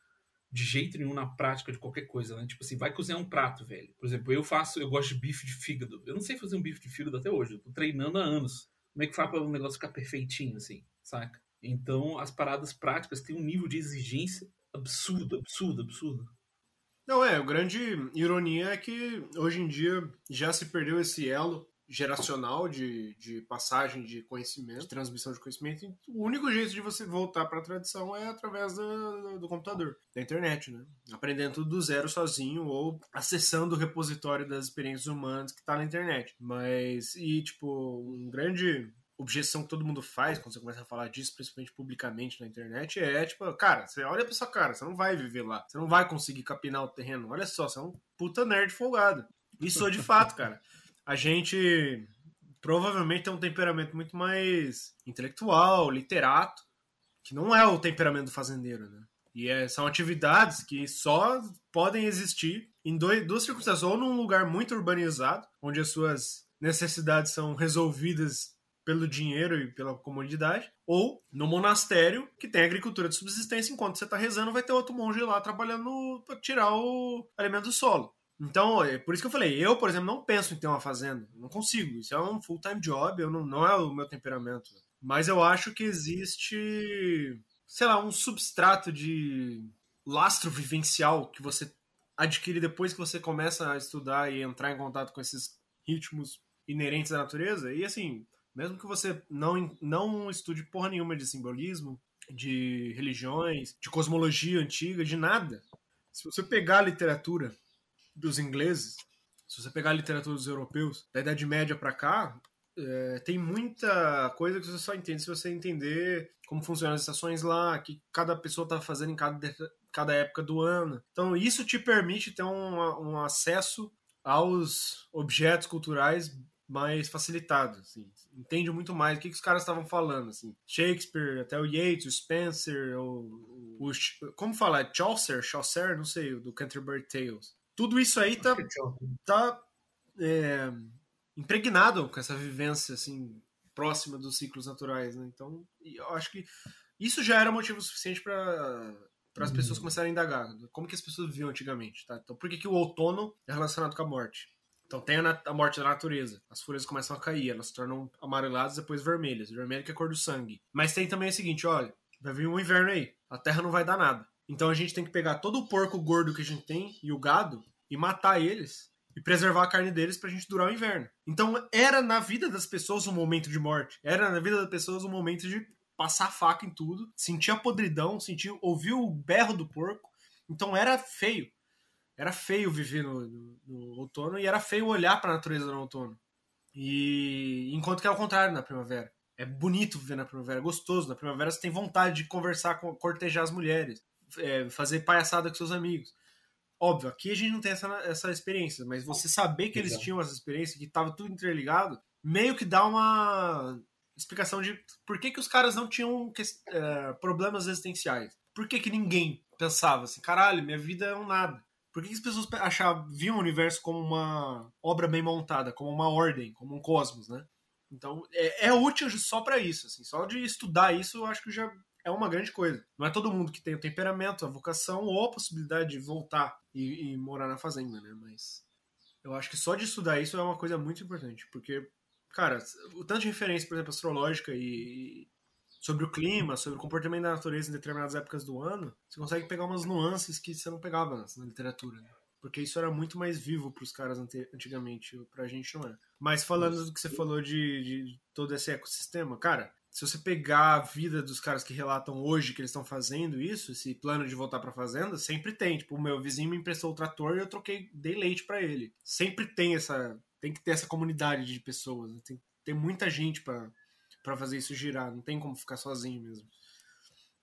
de jeito nenhum na prática de qualquer coisa, né? Tipo assim, vai cozinhar um prato, velho. Por exemplo, eu faço, eu gosto de bife de fígado. Eu não sei fazer um bife de fígado até hoje, eu tô treinando há anos. Como é que faz para um negócio ficar perfeitinho, assim, saca? Então, as paradas práticas têm um nível de exigência absurdo, absurdo, absurdo. Não, é, a grande ironia é que hoje em dia já se perdeu esse elo geracional de, de passagem de conhecimento, de transmissão de conhecimento. e O único jeito de você voltar para a tradição é através do, do computador, da internet, né? Aprendendo tudo do zero sozinho ou acessando o repositório das experiências humanas que está na internet. Mas, e tipo, um grande objeção que todo mundo faz quando você começa a falar disso, principalmente publicamente na internet, é tipo, cara, você olha pra sua cara, você não vai viver lá, você não vai conseguir capinar o terreno. Olha só, você é um puta nerd folgado. Isso é de fato, cara. A gente provavelmente tem um temperamento muito mais intelectual, literato, que não é o temperamento do fazendeiro, né? E é- são atividades que só podem existir em dois, duas circunstâncias, ou num lugar muito urbanizado, onde as suas necessidades são resolvidas pelo dinheiro e pela comodidade, ou no monastério, que tem agricultura de subsistência, enquanto você está rezando, vai ter outro monge lá trabalhando para tirar o alimento do solo. Então, é por isso que eu falei, eu, por exemplo, não penso em ter uma fazenda. Não consigo. Isso é um full-time job, eu não, não é o meu temperamento. Mas eu acho que existe, sei lá, um substrato de lastro vivencial que você adquire depois que você começa a estudar e entrar em contato com esses ritmos inerentes à natureza. E assim, mesmo que você não, não estude porra nenhuma de simbolismo, de religiões, de cosmologia antiga, de nada. Se você pegar a literatura dos ingleses, se você pegar a literatura dos europeus, da Idade Média pra cá, é, tem muita coisa que você só entende se você entender como funcionam as estações lá, que cada pessoa tá fazendo em cada, cada época do ano. Então isso te permite ter um, um acesso aos objetos culturais mais facilitado, assim. Entende muito mais o que, que os caras estavam falando, assim. Shakespeare, até o Yeats, o Spencer, o, o, o- como falar, Chaucer, Chaucer, não sei, do Canterbury Tales. Tudo isso aí tá, tá é, impregnado com essa vivência, assim, próxima dos ciclos naturais, né? Então, eu acho que isso já era motivo suficiente para para as pessoas começarem a indagar como que as pessoas viviam antigamente, tá? Então, por que, que o outono é relacionado com a morte? Então tem a, a morte da natureza. As folhas começam a cair, elas se tornam amareladas, depois vermelhas. Vermelho que é a cor do sangue. Mas tem também o seguinte, olha, vai vir um inverno aí. A terra não vai dar nada. Então a gente tem que pegar todo o porco gordo que a gente tem e o gado e matar eles e preservar a carne deles pra gente durar o inverno. Então era na vida das pessoas um momento de morte. Era na vida das pessoas um momento de passar a faca em tudo, sentir a podridão, sentir, ouvir o berro do porco. Então era feio. Era feio viver no, no- no outono e era feio olhar pra natureza no outono. E enquanto que é o contrário na primavera. É bonito viver na primavera, é gostoso. Na primavera você tem vontade de conversar, com, cortejar as mulheres, é, fazer palhaçada com seus amigos. Óbvio, aqui a gente não tem essa, essa experiência, mas você saber que eles Exato. tinham essa experiência, que tava tudo interligado, meio que dá uma explicação de por que, que os caras não tinham ques- é, problemas existenciais. Por que, que ninguém pensava assim, caralho, minha vida é um nada. Por que, que as pessoas pe- achavam, viam o universo como uma obra bem montada, como uma ordem, como um cosmos, né? Então, é, é útil só pra isso, assim, só de estudar isso eu acho que já é uma grande coisa. Não é todo mundo que tem o temperamento, a vocação ou a possibilidade de voltar e, e morar na fazenda, né? Mas eu acho que só de estudar isso é uma coisa muito importante, porque, cara, o tanto de referência, por exemplo, astrológica e, sobre o clima, sobre o comportamento da natureza em determinadas épocas do ano, você consegue pegar umas nuances que você não pegava antes na literatura, né? Porque isso era muito mais vivo pros caras ante- antigamente, pra gente não é. Mas falando do que você falou de, de todo esse ecossistema, cara, se você pegar a vida dos caras que relatam hoje que eles estão fazendo isso, esse plano de voltar pra fazenda, sempre tem. Tipo, o meu vizinho me emprestou o trator e eu troquei, dei leite pra ele. Sempre tem essa. Tem que ter essa comunidade de pessoas. né? Tem, ter muita gente pra fazer isso girar. Não tem como ficar sozinho mesmo.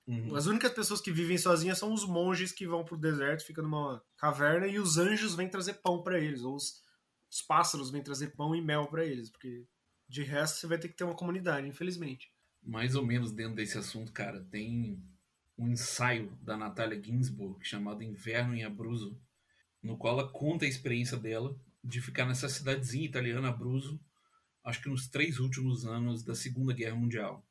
Uhum. As únicas pessoas que vivem sozinhas são os monges que vão pro deserto, ficam numa caverna e os anjos vêm trazer pão pra eles, ou os, os pássaros vêm trazer pão e mel pra eles, porque de resto você vai ter que ter uma comunidade, infelizmente. Mais ou menos dentro desse assunto, cara, tem um ensaio da Natália Ginsburg chamado Inverno em Abruzzo, no qual ela conta a experiência dela de ficar nessa cidadezinha italiana, Abruzzo, acho que nos três últimos anos da Segunda Guerra Mundial.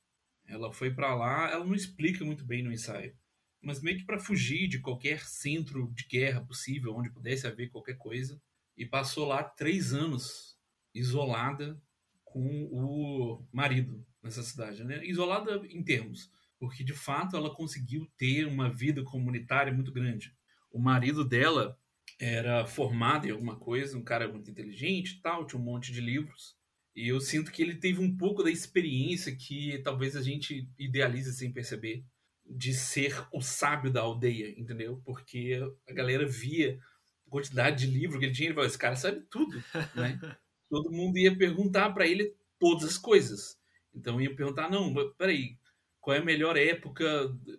Ela foi pra lá, ela não explica muito bem no ensaio, mas meio que para fugir de qualquer centro de guerra possível, onde pudesse haver qualquer coisa, e passou lá três anos isolada com o marido nessa cidade, né? Isolada em termos, porque de fato ela conseguiu ter uma vida comunitária muito grande. O marido dela era formado em alguma coisa, um cara muito inteligente e tal, tinha um monte de livros. E eu sinto que ele teve um pouco da experiência que talvez a gente idealize sem perceber, de ser o sábio da aldeia, entendeu? Porque a galera via a quantidade de livro que ele tinha e falava, esse cara sabe tudo, né? Todo mundo ia perguntar para ele todas as coisas. Então ia perguntar, não, peraí, qual é a melhor época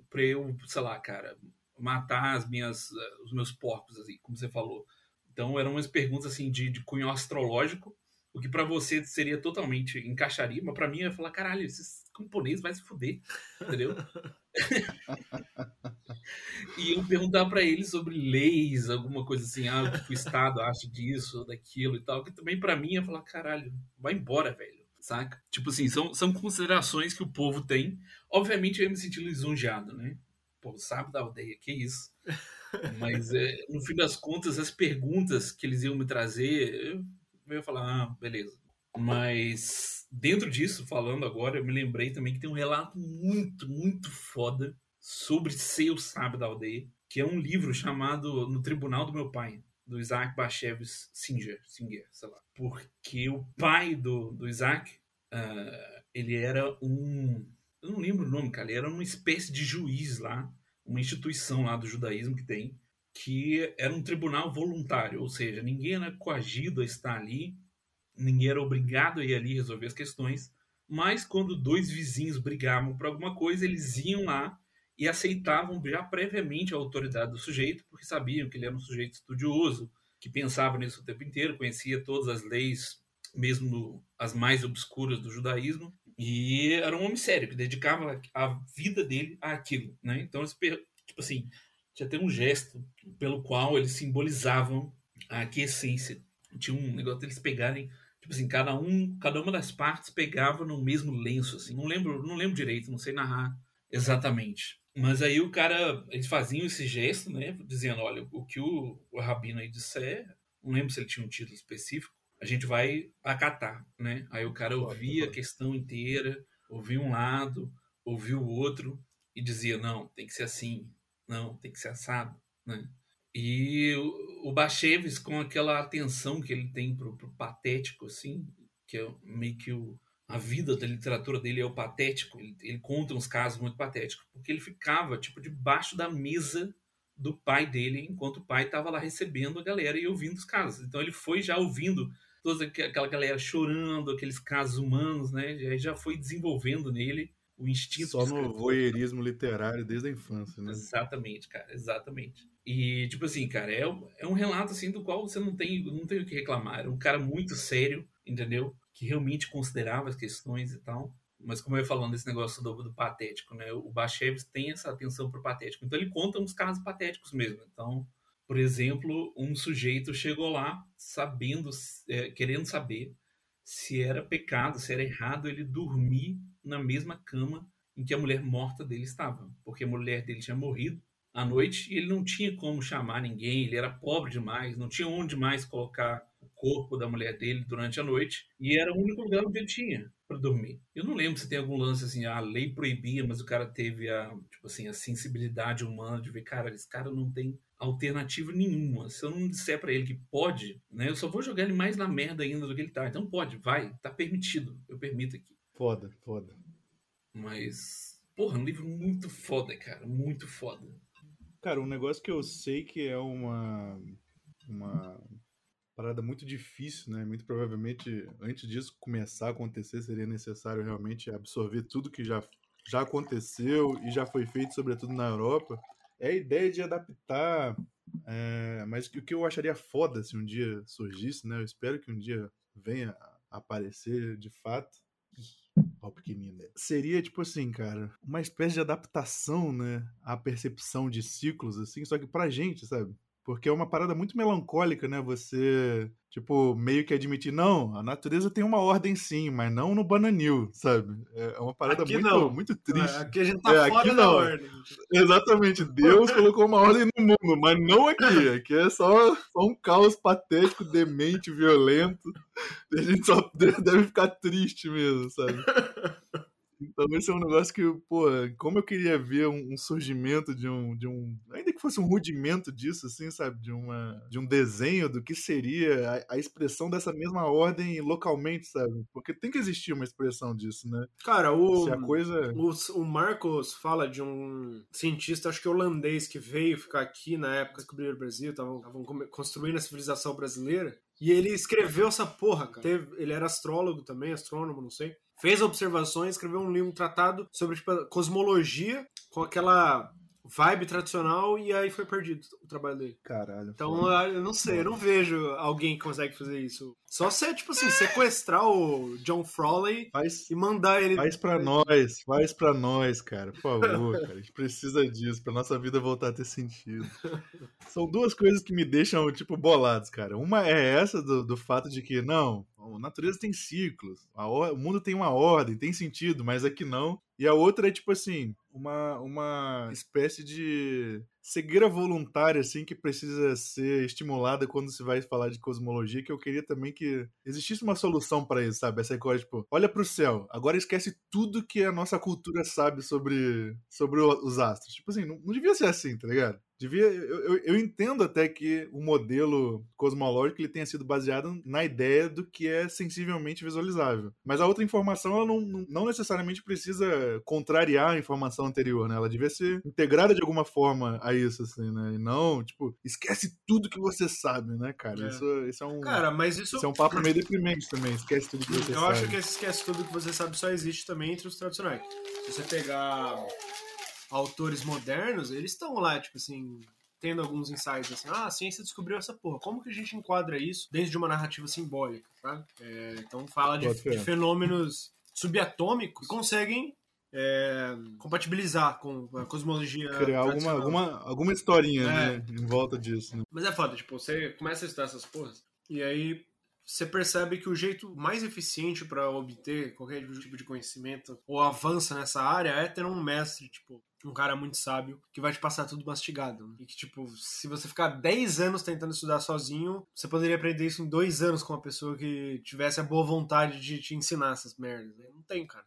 para eu, sei lá, cara, matar as minhas, eh, os meus porcos, assim, como você falou. Então eram umas perguntas assim de, de cunho astrológico, o que para você seria totalmente encaixaria, mas para mim ia falar, caralho, esses camponeses vai se fuder, entendeu? e eu perguntar para eles sobre leis, alguma coisa assim, ah, o que o Estado acha disso, daquilo e tal, que também para mim ia falar, caralho, vai embora, velho, saca? Tipo assim, são, são considerações que o povo tem. Obviamente eu ia me sentir lisonjeado, né? Pô, sabe da aldeia, que isso? Mas é, no fim das contas, as perguntas que eles iam me trazer, eu, eu ia falar, ah, beleza. Mas dentro disso, falando agora, eu me lembrei também que tem um relato muito, muito foda sobre ser o sábio da aldeia, que é um livro chamado No Tribunal do Meu Pai, do Isaac Bashevis Singer, Singer sei lá. Porque o pai do, do Isaac, ah, ele era um... Eu não lembro o nome, cara. Ele era uma espécie de juiz lá, uma instituição lá do judaísmo que tem, que era um tribunal voluntário, ou seja, ninguém era coagido a estar ali, ninguém era obrigado a ir ali resolver as questões, mas quando dois vizinhos brigavam por alguma coisa, eles iam lá e aceitavam já previamente a autoridade do sujeito, porque sabiam que ele era um sujeito estudioso, que pensava nisso o tempo inteiro, conhecia todas as leis, mesmo as mais obscuras do judaísmo, e era um homem sério, que dedicava a vida dele àquilo, né? Então, eles, tipo assim, tinha até um gesto pelo qual eles simbolizavam a aquiescência. Tinha um negócio deles pegarem, tipo assim, cada um, cada uma das partes pegava no mesmo lenço, assim. Não lembro, não lembro direito, não sei narrar exatamente. Mas aí o cara, eles faziam esse gesto, né, dizendo, olha, o que o, o rabino aí disser, não lembro se ele tinha um título específico, a gente vai acatar, né? Aí o cara ouvia a questão inteira, ouvia um lado, ouvia o outro e dizia, não, tem que ser assim, não, tem que ser assado, né? E o, o Bacheves, com aquela atenção que ele tem pro, pro patético, assim, que é meio que o, a vida da literatura dele é o patético, ele, ele conta uns casos muito patéticos, porque ele ficava, tipo, debaixo da mesa do pai dele, enquanto o pai estava lá recebendo a galera e ouvindo os casos. Então ele foi já ouvindo toda aqu- aquela galera chorando, aqueles casos humanos, né? Aí já foi desenvolvendo nele o instinto Só no voyeurismo literário desde a infância, né? Exatamente, cara, exatamente. E, tipo assim, cara, é, um- é um relato, assim, do qual você não tem, não tem o que reclamar. Era um cara muito sério, entendeu? Que realmente considerava as questões e tal. Mas como eu ia falando desse negócio do, do patético, né? O Bashevis tem essa atenção pro patético. Então ele conta uns casos patéticos mesmo. Então, por exemplo, um sujeito chegou lá sabendo, é, querendo saber se era pecado, se era errado ele dormir na mesma cama em que a mulher morta dele estava, porque a mulher dele tinha morrido à noite e ele não tinha como chamar ninguém, ele era pobre demais, não tinha onde mais colocar corpo da mulher dele durante a noite e era o único lugar onde ele tinha para dormir. Eu não lembro se tem algum lance assim, a lei proibia, mas o cara teve a, tipo assim, a sensibilidade humana de ver, cara, esse cara não tem alternativa nenhuma. Se eu não disser para ele que pode, né, eu só vou jogar ele mais na merda ainda do que ele tá. Então pode, vai, tá permitido. Eu permito aqui. Foda, foda. Mas, porra, um livro muito foda, cara, muito foda. Cara, um negócio que eu sei que é uma, uma parada muito difícil, né? Muito provavelmente, antes disso começar a acontecer, seria necessário realmente absorver tudo que já, já aconteceu e já foi feito, sobretudo na Europa. É a ideia de adaptar, é, mas o que eu acharia foda se um dia surgisse, né? Eu espero que um dia venha a aparecer de fato. Ó, pequenino. né? Seria, tipo assim, cara, uma espécie de adaptação, né? À percepção de ciclos, assim, só que pra gente, sabe? Porque é uma parada muito melancólica, né? Você, tipo, meio que admitir, não, a natureza tem uma ordem sim, mas não no bananil, sabe? É uma parada Aqui muito, não. muito triste. Aqui a gente tá É, fora aqui da não. ordem. Exatamente, Deus colocou uma ordem no mundo, mas não aqui. Aqui é só, só um caos patético, demente, violento. A gente só deve ficar triste mesmo, sabe? Então esse é um negócio que, pô, como eu queria ver um, um surgimento de um, de um. Ainda que fosse um rudimento disso, assim, sabe? De, uma, de um desenho do que seria a, a expressão dessa mesma ordem localmente, sabe? Porque tem que existir uma expressão disso, né? Cara, o, Se a coisa. o, o Marcos fala de um cientista, acho que holandês, que veio ficar aqui na época que descobriram o Brasil, estavam construindo a civilização brasileira. E ele escreveu essa porra, cara. Teve- ele era astrólogo também, astrônomo, não sei. Fez observações, escreveu um livro, um tratado sobre tipo, cosmologia, com aquela vibe tradicional, e aí foi perdido o trabalho dele. Caralho. Então, eu não sei, eu não vejo alguém que consegue fazer isso. Só se, tipo assim, sequestrar o John Frawley Faz, e mandar ele. Faz pra nós, faz pra nós, cara. Por favor, cara. A gente precisa disso pra nossa vida voltar a ter sentido. São duas coisas que me deixam, tipo, bolados, cara. Uma é essa do, do fato de que, não, a natureza tem ciclos, a o mundo tem uma ordem, tem sentido, mas aqui não. E a outra é, tipo assim, uma, uma espécie de cegueira voluntária, assim, que precisa ser estimulada quando se vai falar de cosmologia, que eu queria também que existisse uma solução pra isso, sabe? Essa coisa, tipo, olha pro céu, agora esquece tudo que a nossa cultura sabe sobre, sobre os astros. Tipo assim, não, não devia ser assim, tá ligado? Devia, eu, eu, eu entendo até que o modelo cosmológico ele tenha sido baseado na ideia do que é sensivelmente visualizável. Mas a outra informação ela não, não, necessariamente precisa contrariar a informação anterior, né? Ela devia ser integrada de alguma forma a isso, assim, né? E não, tipo, esquece tudo que você sabe, né, cara? É. Isso, isso é um. Cara, mas isso. isso é um papo meio deprimente também, esquece tudo que você Eu sabe. acho que esse esquece tudo que você sabe só existe também entre os tradicionais. Se você pegar autores modernos, eles estão lá, tipo assim, tendo alguns insights assim, ah, a ciência descobriu essa porra, como que a gente enquadra isso dentro de uma narrativa simbólica, tá? É, então fala de, de fenômenos subatômicos que conseguem é, compatibilizar com a cosmologia Criar alguma, alguma, alguma historinha, É. né, em volta disso, né? Mas é foda, tipo, você começa a estudar essas porras e aí você percebe que o jeito mais eficiente pra obter qualquer tipo de conhecimento ou avanço nessa área é ter um mestre, tipo, um cara muito sábio que vai te passar tudo mastigado. né? E que, tipo, se você ficar 10 anos tentando estudar sozinho, você poderia aprender isso em dois anos com uma pessoa que tivesse a boa vontade de te ensinar essas merdas. né? Não tem, cara.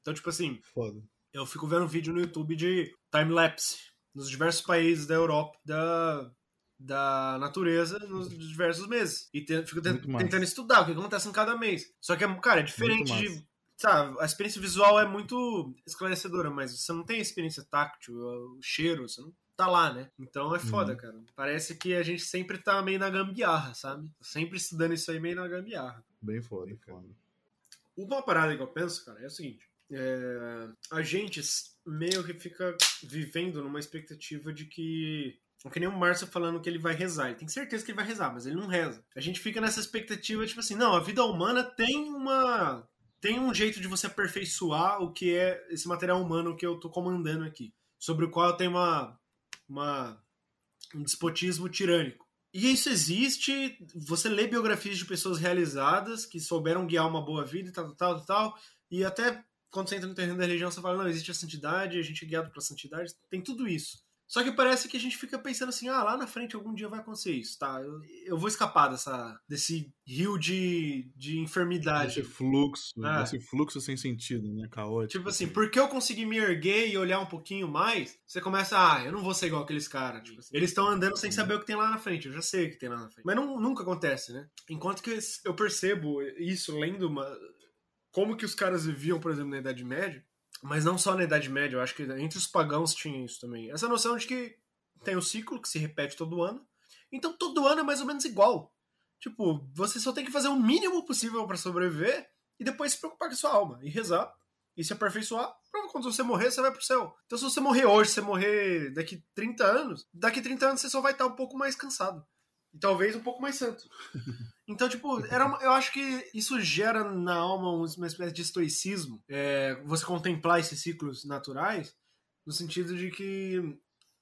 Então, tipo assim, Foda. eu fico vendo vídeo no YouTube de time-lapse nos diversos países da Europa, da, da natureza, nos diversos meses. E te- fico te- tentando estudar o que acontece em cada mês. Só que, é, cara, é diferente de. Sabe, a experiência visual é muito esclarecedora, mas você não tem a experiência táctil, o cheiro, você não tá lá, né? Então é foda, Uhum. cara. Parece que a gente sempre tá meio na gambiarra, sabe? Sempre estudando isso aí meio na gambiarra. Bem foda, cara. Uma parada que eu penso, cara, é o seguinte. é, a gente meio que fica vivendo numa expectativa de que. Que nem o Márcio falando que ele vai rezar. Ele tem certeza que ele vai rezar, mas ele não reza. A gente fica nessa expectativa, tipo assim, não, a vida humana tem uma. Tem um jeito de você aperfeiçoar o que é esse material humano que eu tô comandando aqui. Sobre o qual eu tenho uma. uma um despotismo tirânico. E isso existe, você lê biografias de pessoas realizadas que souberam guiar uma boa vida e tal, tal, tal, tal, e até quando você entra no terreno da religião, você fala, não, existe a santidade, a gente é guiado pela santidade, tem tudo isso. Só que parece que a gente fica pensando assim, ah, lá na frente algum dia vai acontecer isso, tá? Eu, eu vou escapar dessa, desse rio de, de enfermidade. Esse fluxo, Ah. esse fluxo sem sentido, né? Caótico. Tipo assim, porque eu consegui me erguer e olhar um pouquinho mais, você começa, ah, eu não vou ser igual aqueles caras. Tipo assim, eles estão andando sem saber o que tem lá na frente, eu já sei o que tem lá na frente. Mas não, nunca acontece, né? Enquanto que eu percebo isso lendo uma... como que os caras viviam, por exemplo, na Idade Média, mas não só na Idade Média, eu acho que entre os pagãos tinha isso também. Essa noção de que tem o ciclo que se repete todo ano, então todo ano é mais ou menos igual. Tipo, você só tem que fazer o mínimo possível pra sobreviver e depois se preocupar com a sua alma e rezar e se aperfeiçoar. Quando você morrer, você vai pro céu. Então, se você morrer hoje, se você morrer daqui 30 anos, daqui 30 anos você só vai estar um pouco mais cansado. E talvez um pouco mais santo. Então, tipo, era uma- eu acho que isso gera na alma um- uma espécie de estoicismo. É, você contemplar esses ciclos naturais, no sentido de que,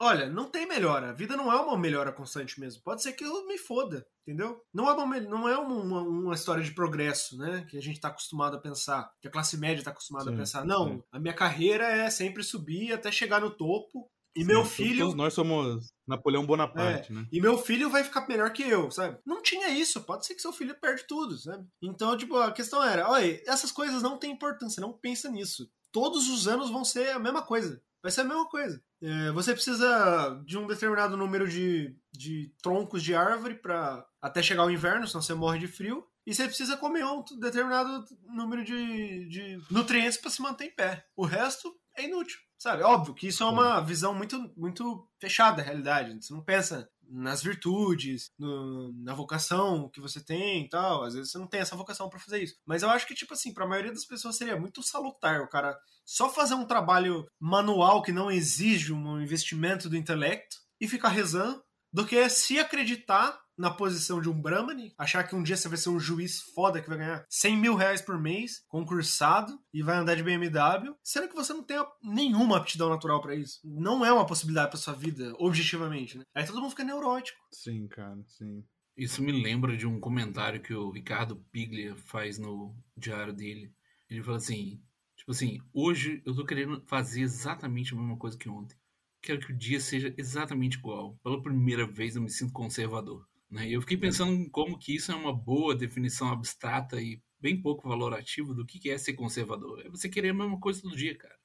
olha, não tem melhora. A vida não é uma melhora constante mesmo. Pode ser que eu me foda, entendeu? Não é uma, não é uma, uma- história de progresso, né? Que a gente tá acostumado a pensar, que a classe média tá acostumada a Sim, pensar. Não, sim. a minha carreira é sempre subir até chegar no topo. E Sim, meu filho Todos nós somos Napoleão Bonaparte, né? e meu filho vai ficar melhor que eu, sabe? Não tinha isso. Pode ser que seu filho perde tudo, sabe? Então, tipo, a questão era: olha, essas coisas não têm importância, não pensa nisso. Todos os anos vão ser a mesma coisa. Vai ser a mesma coisa. É, você precisa de um determinado número de, de troncos de árvore para até chegar o inverno, senão você morre de frio. E você precisa comer um determinado número de, de nutrientes para se manter em pé. O resto é inútil, sabe? Óbvio que isso é uma visão muito, muito fechada da realidade. Você não pensa nas virtudes, no- na vocação que você tem e tal. Às vezes você não tem essa vocação pra fazer isso. Mas eu acho que, tipo assim, pra maioria das pessoas seria muito salutar o cara só fazer um trabalho manual que não exige um investimento do intelecto e ficar rezando, do que se acreditar na posição de um Brahmani, achar que um dia você vai ser um juiz foda que vai ganhar 100 mil reais por mês, concursado, e vai andar de BMW, sendo que você não tem nenhuma aptidão natural pra isso. Não é uma possibilidade pra sua vida, objetivamente, né? Aí todo mundo fica neurótico. Sim, cara, sim. Isso me lembra de um comentário que o Ricardo Piglia faz no diário dele. Ele fala assim, tipo assim, hoje eu tô querendo fazer exatamente a mesma coisa que ontem. Quero que o dia seja exatamente igual. Pela primeira vez eu me sinto conservador. Né? E eu fiquei pensando em como que isso é uma boa definição abstrata e bem pouco valorativo do que é ser conservador. É você querer a mesma coisa todo dia, cara.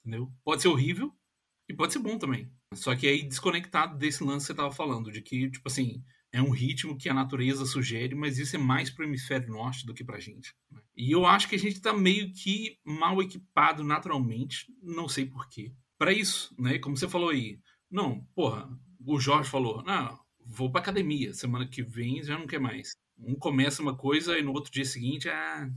Entendeu? Pode ser horrível e pode ser bom também. Só que aí desconectado desse lance que você tava falando, de que, tipo assim, é um ritmo que a natureza sugere, mas isso é mais pro hemisfério norte do que pra gente. né? E eu acho que a gente tá meio que mal equipado naturalmente, não sei porquê, para isso, né? Como você falou aí. Não, porra, o Jorge falou, não, vou pra academia, semana que vem já não quer mais. Um começa uma coisa e no outro dia seguinte, ah,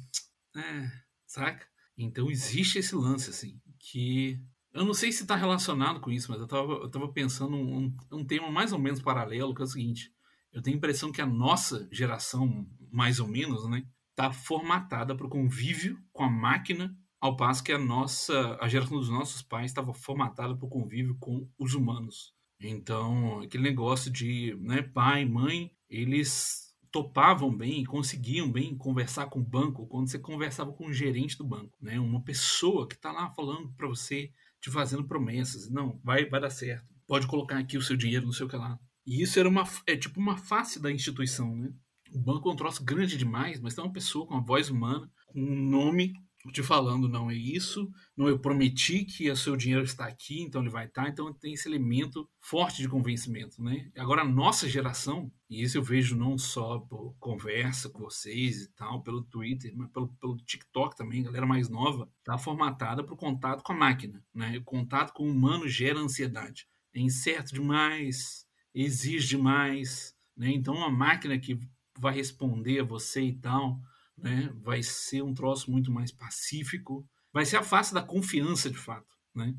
é, saca? Então existe esse lance, assim, que eu não sei se está relacionado com isso, mas eu tava, eu tava pensando um, um tema mais ou menos paralelo, que é o seguinte. Eu tenho a impressão que a nossa geração, mais ou menos, né, tá formatada para o convívio com a máquina, ao passo que a nossa, a geração dos nossos pais estava formatada para o convívio com os humanos. Então, aquele negócio de, né, pai, mãe, eles topavam bem, conseguiam bem conversar com o banco quando você conversava com o gerente do banco, né? Uma pessoa que está lá falando para você, te fazendo promessas, não, vai, vai dar certo. Pode colocar aqui o seu dinheiro, não sei o que lá. E isso era uma, é tipo uma face da instituição, né? O banco é um troço grande demais, mas tem uma pessoa com uma voz humana, com um nome te falando, não é isso, não eu prometi que o seu dinheiro está aqui, então ele vai estar, então tem esse elemento forte de convencimento, né? Agora a nossa geração, e isso eu vejo não só por conversa com vocês e tal, pelo Twitter, mas pelo, pelo TikTok também, galera mais nova, tá formatada para o contato com a máquina, né? O contato com o humano gera ansiedade. É incerto demais, exige demais, né? Então uma máquina que vai responder a você e tal, né? Vai ser um troço muito mais pacífico, vai ser a face da confiança de fato, né?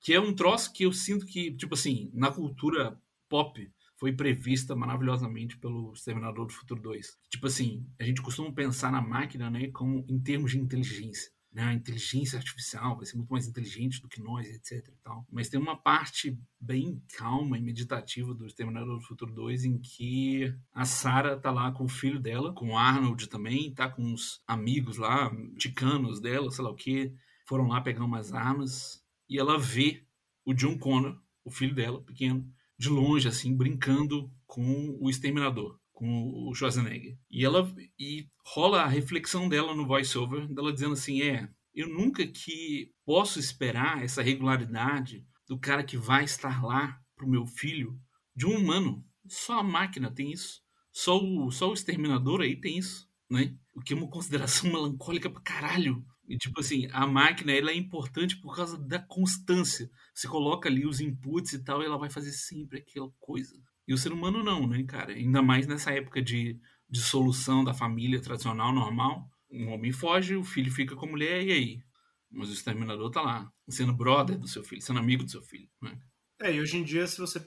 Que é um troço que eu sinto que, tipo assim, na cultura pop foi prevista maravilhosamente pelo Exterminador do Futuro 2. Tipo assim, a gente costuma pensar na máquina, né, como em termos de inteligência. Né? A inteligência artificial vai ser muito mais inteligente do que nós, etc. E tal. Mas tem uma parte bem calma e meditativa do Exterminador do Futuro 2 em que a Sarah tá lá com o filho dela, com o Arnold também, tá com uns amigos lá, ticanos dela, sei lá o que, foram lá pegar umas armas e ela vê o John Connor, o filho dela, pequeno, de longe, assim, brincando com o Exterminador, com o Schwarzenegger. E ela e rola a reflexão dela no voiceover, dela dizendo assim, é, eu nunca que posso esperar essa regularidade do cara que vai estar lá pro meu filho de um humano. Só a máquina tem isso. Só o, só o exterminador aí tem isso, né? O que é uma consideração melancólica pra caralho. E tipo assim, a máquina ela é importante por causa da constância. Você coloca ali os inputs e tal, e ela vai fazer sempre aquela coisa. E o ser humano não, né, cara? Ainda mais nessa época de dissolução da família tradicional, normal. Um homem foge, o filho fica com a mulher, e aí? Mas o exterminador tá lá, sendo brother do seu filho, sendo amigo do seu filho. Né? É, e hoje em dia, se você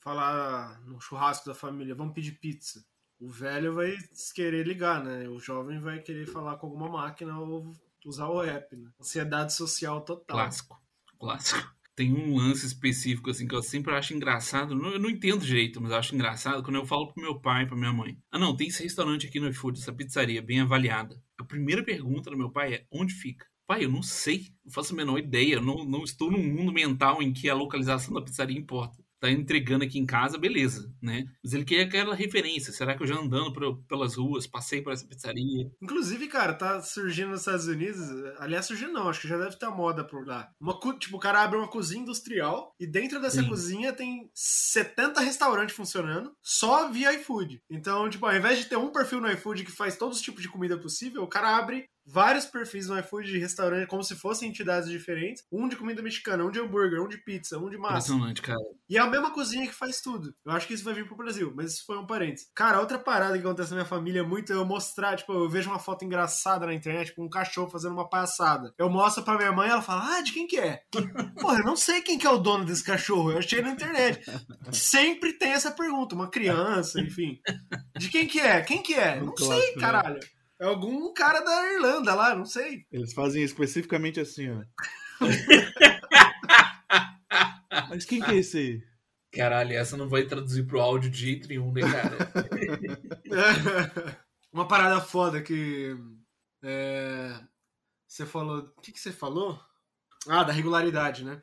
falar no churrasco da família, vamos pedir pizza. O velho vai querer ligar, né? O jovem vai querer falar com alguma máquina ou usar o app, né? Ansiedade social total. Clássico. Clássico. Tem um lance específico, assim, que eu sempre acho engraçado. Não- Eu não entendo direito, mas eu acho engraçado quando eu falo pro meu pai pra minha mãe. Ah, não, tem esse restaurante aqui no iFood, essa pizzaria bem avaliada. A primeira pergunta do meu pai é: onde fica? Pai, eu não sei. Não faço a menor ideia. Não, não estou num mundo mental em que a localização da pizzaria importa. Tá entregando aqui em casa, beleza, né? Mas ele quer aquela referência. Será que eu já andando por- pelas ruas, passei por essa pizzaria? Inclusive, cara, tá surgindo nos Estados Unidos. Aliás, surgindo não, acho que já deve ter a moda por lá. Uma, tipo, o cara abre uma cozinha industrial e dentro dessa Sim. cozinha tem 70 restaurantes funcionando só via iFood. Então, tipo, ao invés de ter um perfil no iFood que faz todos os tipos de comida possível, o cara abre vários perfis no iFood de restaurante como se fossem entidades diferentes. Um de comida mexicana, um de hambúrguer, um de pizza, um de massa. Impressionante, cara. E é a mesma cozinha que faz tudo. Eu acho que isso vai vir pro Brasil, mas isso foi um parênteses. Cara, outra parada que acontece na minha família é muito eu mostrar, tipo, eu vejo uma foto engraçada na internet, tipo, um cachorro fazendo uma palhaçada. Eu mostro pra minha mãe e ela fala, ah, de quem que é? Porra, eu não sei quem que é o dono desse cachorro, eu achei na internet. Sempre tem essa pergunta, uma criança, enfim. De quem que é? Quem que é? Um Não clássico, sei, né? É algum cara da Irlanda lá, não sei. Eles fazem especificamente assim, ó. Mas quem que é esse aí? Caralho, essa não vai traduzir pro áudio de jeito nenhum, né, cara? Uma parada foda que. é, você falou. O que, que você falou? Ah, da regularidade, né?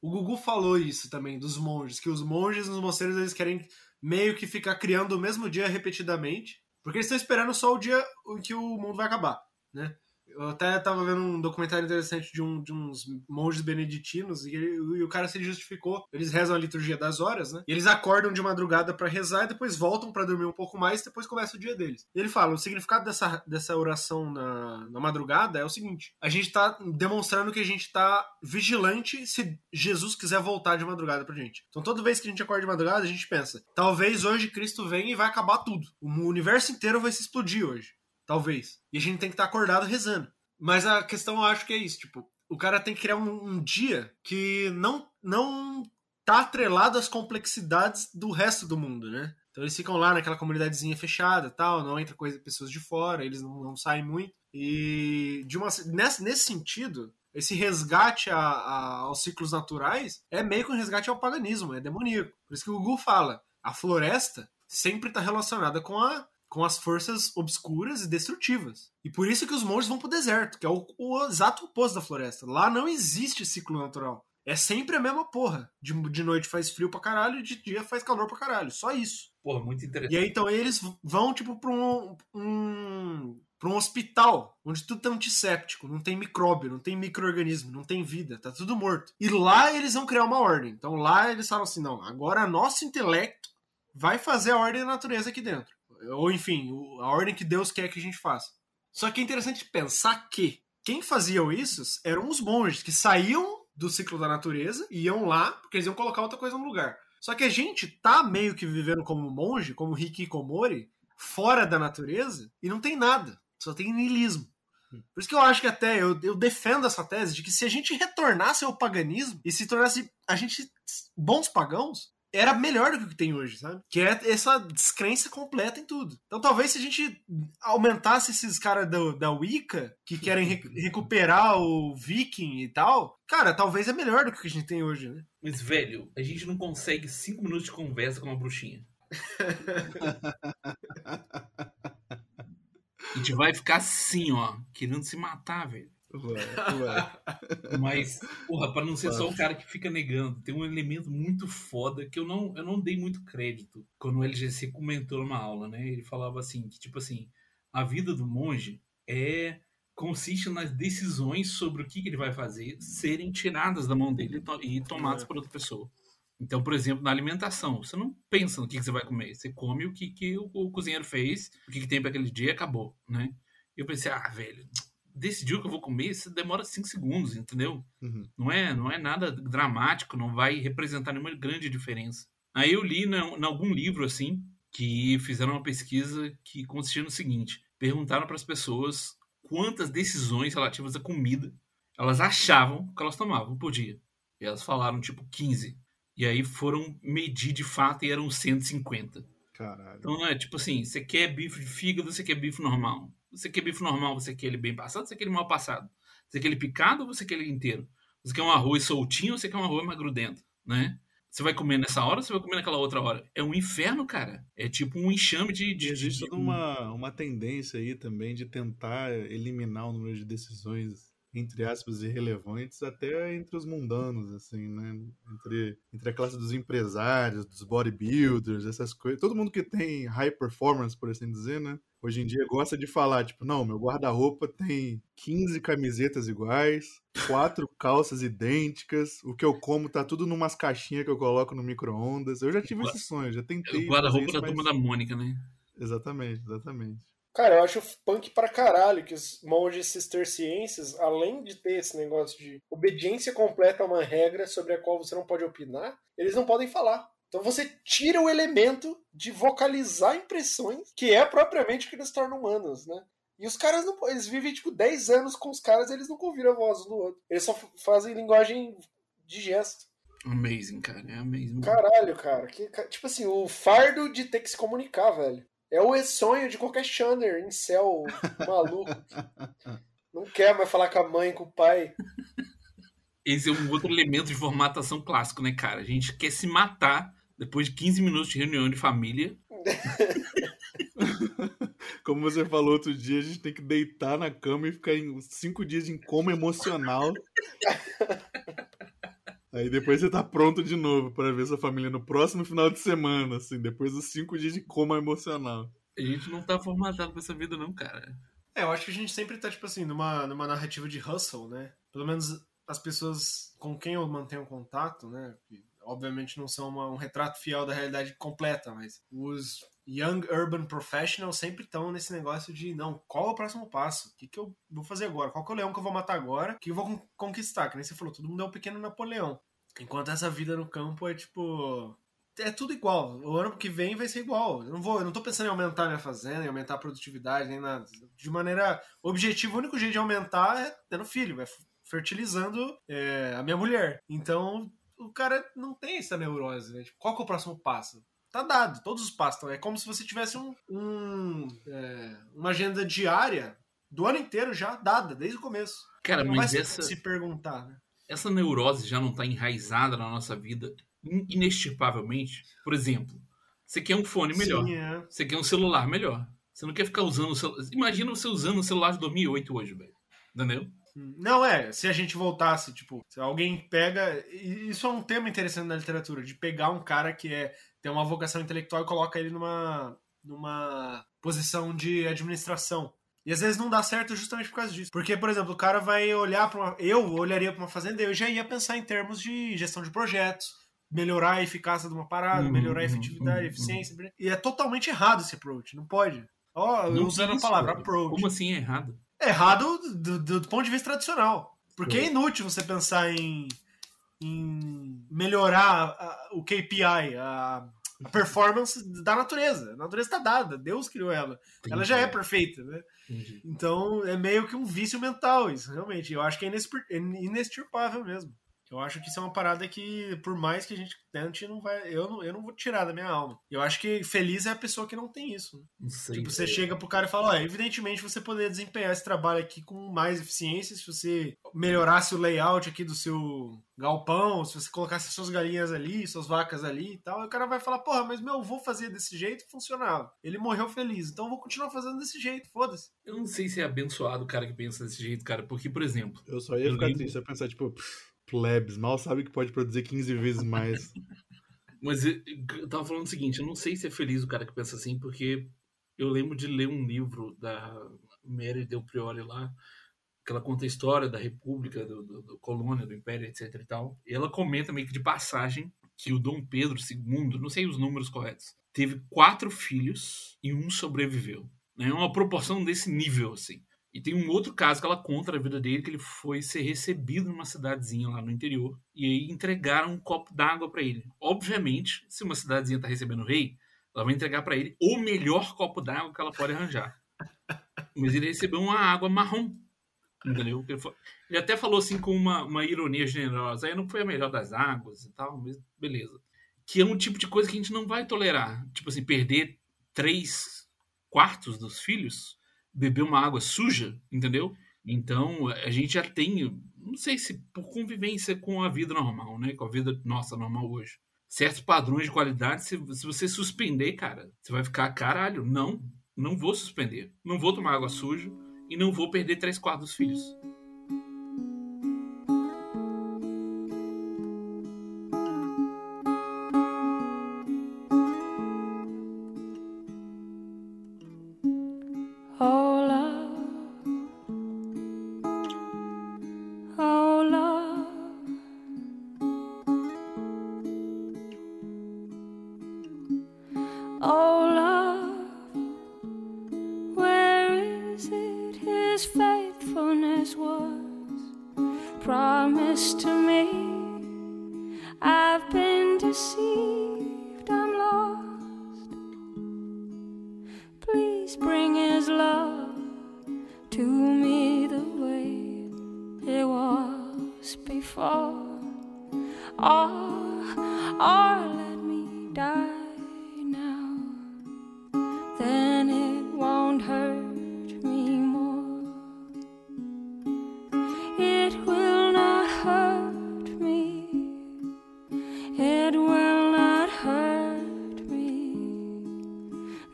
O Gugu falou isso também, dos monges, que os monges nos mosteiros eles querem meio que ficar criando o mesmo dia repetidamente, porque eles estão esperando só o dia em que o mundo vai acabar, né? Eu até tava vendo um documentário interessante de, um, de uns monges beneditinos e, ele- e o cara se justificou. Eles rezam a liturgia das horas, né? E eles acordam de madrugada pra rezar e depois voltam pra dormir um pouco mais e depois começa o dia deles. E ele fala: o significado dessa, dessa oração na, na madrugada é o seguinte: a gente tá demonstrando que a gente tá vigilante se Jesus quiser voltar de madrugada pra gente. Então toda vez que a gente acorda de madrugada, a gente pensa: talvez hoje Cristo venha e vai acabar tudo. O universo inteiro vai se explodir hoje. Talvez. E a gente tem que estar acordado rezando. Mas a questão eu acho que é isso, tipo, o cara tem que criar um, um dia que não, não tá atrelado às complexidades do resto do mundo, né? Então eles ficam lá naquela comunidadezinha fechada tal, não entra coisa, pessoas de fora, eles não, não saem muito. E de uma, nesse, nesse sentido, esse resgate a- a- aos ciclos naturais é meio que um resgate ao paganismo, é demoníaco. Por isso que o Gugu fala, a floresta sempre está relacionada com a com as forças obscuras e destrutivas. E por isso que os monges vão pro deserto, que é o, o exato oposto da floresta. Lá não existe ciclo natural. É sempre a mesma porra. De, de noite faz frio pra caralho e de dia faz calor pra caralho. Só isso. Porra, muito interessante. E aí então eles vão, tipo, pra um. um para um hospital, onde tudo tá antisséptico, não tem micróbio, não tem microorganismo, não tem vida, tá tudo morto. E lá eles vão criar uma ordem. Então lá eles falam assim: não, agora nosso intelecto vai fazer a ordem da natureza aqui dentro. Ou enfim, a ordem que Deus quer que a gente faça. Só que é interessante pensar que quem faziam isso eram os monges que saíam do ciclo da natureza e iam lá porque eles iam colocar outra coisa no lugar. Só que a gente tá meio que vivendo como monge, como Hikikomori, fora da natureza e não tem nada. Só tem niilismo. Por isso que eu acho que até eu, eu defendo essa tese de que se a gente retornasse ao paganismo e se tornasse a gente bons pagãos, era melhor do que o que tem hoje, sabe? Que é essa descrença completa em tudo. Então talvez se a gente aumentasse esses caras da, da Wicca, que querem re- recuperar o viking e tal, cara, talvez é melhor do que o que a gente tem hoje, né? Mas, velho, a gente não consegue cinco minutos de conversa com uma bruxinha. A gente vai ficar assim, ó, querendo se matar, velho. Vai, vai. Mas, porra, pra não ser só o cara que fica negando, tem um elemento muito foda que eu não, eu não dei muito crédito quando o LGC comentou numa aula, né? Ele falava assim, que tipo assim, a vida do monge é consiste nas decisões sobre o que, ele vai fazer serem tiradas da mão dele e to- tomadas por outra pessoa. Então, por exemplo, na alimentação, você não pensa no que, que você vai comer, você come o que, que o, o cozinheiro fez, o que, que tem para aquele dia e acabou, né? E eu pensei, ah, velho, decidiu o que eu vou comer, isso demora cinco segundos, entendeu? Uhum. Não é, não é nada dramático, não vai representar nenhuma grande diferença. Aí eu li em algum livro assim que fizeram uma pesquisa que consistia no seguinte: perguntaram para as pessoas quantas decisões relativas à comida elas achavam que elas tomavam por dia. E elas falaram tipo 15. E aí foram medir de fato e eram 150. Caralho. Então é tipo assim: você quer bife de fígado, você quer bife normal. Você quer bife normal, você quer ele bem passado, você quer ele mal passado. Você quer ele picado ou você quer ele inteiro? Você quer um arroz soltinho ou você quer um arroz mais grudento, né? Você vai comer nessa hora ou você vai comer naquela outra hora? É um inferno, cara. É tipo um enxame de. De, existe de- uma, uma tendência aí também de tentar eliminar o número de decisões, entre aspas, irrelevantes, até entre os mundanos, assim, né? Entre, entre a classe dos empresários, dos bodybuilders, essas coisas. Todo mundo que tem high performance, por assim dizer, né? Hoje em dia gosta de falar, tipo, não, meu guarda-roupa tem 15 camisetas iguais, quatro calças idênticas, o que eu como tá tudo numas caixinhas que eu coloco no micro-ondas. Eu já tive esse sonho, já tentei. O guarda-roupa da isso, turma mas- da Mônica, né? Exatamente, exatamente. Cara, eu acho punk pra caralho que os monges cistercienses, além de ter esse negócio de obediência completa a uma regra sobre a qual você não pode opinar, eles não podem falar. Então você tira o elemento de vocalizar impressões, que é propriamente o que nos torna humanos, né? E os caras não. Eles vivem, tipo, 10 anos com os caras e eles não ouviram a voz do outro. Eles só fazem linguagem de gesto. Amazing, cara. É amazing. Caralho, cara. Que, tipo assim, o fardo de ter que se comunicar, velho. É o sonho de qualquer Shanner, em céu, maluco. Não quer mais falar com a mãe, com o pai. Esse é um outro elemento de formatação clássico, né, cara? A gente quer se matar depois de 15 minutos de reunião de família. Como você falou outro dia, a gente tem que deitar na cama e ficar em cinco dias em coma emocional. Aí depois você tá pronto de novo para ver sua família no próximo final de semana, assim, depois dos cinco dias de coma emocional. A gente não tá formatado pra essa vida, não, cara. É, eu acho que a gente sempre tá, tipo assim, numa, numa narrativa de hustle, né? Pelo menos as pessoas com quem eu mantenho contato, né? Obviamente não são uma- um retrato fiel da realidade completa, mas os young urban professionals sempre estão nesse negócio de, não, qual é o próximo passo? O que, que eu vou fazer agora? Qual é o leão que eu vou matar agora? O que eu vou con- conquistar? Que nem você falou, todo mundo é um pequeno Napoleão. Enquanto essa vida no campo é tipo. É tudo igual. O ano que vem vai ser igual. Eu não vou, eu não tô pensando em aumentar minha fazenda, em aumentar a produtividade, nem nada. De maneira objetiva, o único jeito de aumentar é tendo filho, é fertilizando é, a minha mulher. Então, o cara não tem essa neurose, né? Tipo, qual que é o próximo passo? Tá dado, todos os passos. estão- É como se você tivesse um, um, é, uma agenda diária do ano inteiro já dada, desde o começo. Cara, não vai mas se, essa, se perguntar, né? essa neurose já não tá enraizada na nossa vida in- inextirpavelmente? Por exemplo, você quer um fone melhor. Sim, é. Você quer um celular melhor. Você não quer ficar usando o celular. Imagina você usando o celular de 2008 hoje, velho. Entendeu? Não, é, se a gente voltasse, tipo, se alguém pega. Isso é um tema interessante na literatura, de pegar um cara que é, tem uma vocação intelectual e coloca ele numa, numa posição de administração. E às vezes não dá certo justamente por causa disso. Porque, por exemplo, o cara vai olhar para uma. Eu olharia para uma fazenda e eu já ia pensar em termos de gestão de projetos, melhorar a eficácia de uma parada, Uhum, melhorar a efetividade, uhum, eficiência. E é totalmente errado esse approach, não pode. Ó, Não usando a palavra approach. Como assim é errado? É errado do, do- do ponto de vista tradicional. Porque é Sim. inútil você pensar em, em melhorar a- o KPI, a, a performance da natureza. A natureza está dada, Deus criou ela. Ela já é perfeita, né? Entendi. Então é meio que um vício mental isso, realmente. Eu acho que é é inextirpável mesmo. Eu acho que isso é uma parada que, por mais que a gente tente, não vai. Eu não, eu não vou tirar da minha alma. Eu acho que feliz é a pessoa que não tem isso. né? Não sei. Tipo, você chega pro cara e fala, ó, evidentemente você poderia desempenhar esse trabalho aqui com mais eficiência se você melhorasse o layout aqui do seu galpão, se você colocasse suas galinhas ali, suas vacas ali e tal. Aí o cara vai falar, porra, mas meu avô fazia desse jeito e funcionava. Ele morreu feliz, então eu vou continuar fazendo desse jeito, foda-se. Eu não sei se é abençoado o cara que pensa desse jeito, cara. Porque, por exemplo, Eu só ia Eu ficar lembro- triste, eu ia pensar, tipo, "Pff, plebs, mal sabe que pode produzir 15 vezes mais. Mas eu, tava falando o seguinte, eu não sei se é feliz o cara que pensa assim, porque eu lembro de ler um livro da Mary Del Priore lá, que ela conta a história da República, do, do, do colônia, do Império, etc e tal. E ela comenta meio que de passagem que o Dom Pedro II, não sei os números corretos, teve quatro filhos e um sobreviveu. É uma proporção desse nível, assim. E tem um outro caso que ela conta da vida dele, que ele foi ser recebido numa cidadezinha lá no interior, e aí entregaram um copo d'água pra ele. Obviamente, se uma cidadezinha tá recebendo o rei, ela vai entregar pra ele o melhor copo d'água que ela pode arranjar. Mas ele recebeu uma água marrom. Entendeu? Ele, fa- ele até falou assim com uma, uma ironia generosa. Aí não foi a melhor das águas e tal, mas beleza. Que é um tipo de coisa que a gente não vai tolerar. Tipo assim, perder três quartos dos filhos, beber uma água suja, entendeu? Então, a gente já tem, não sei se por convivência com a vida normal, né? Com a vida nossa normal hoje. Certos padrões de qualidade, se, se você suspender, cara, você vai ficar, caralho, não, não vou suspender. Não vou tomar água suja e não vou perder três quartos dos filhos.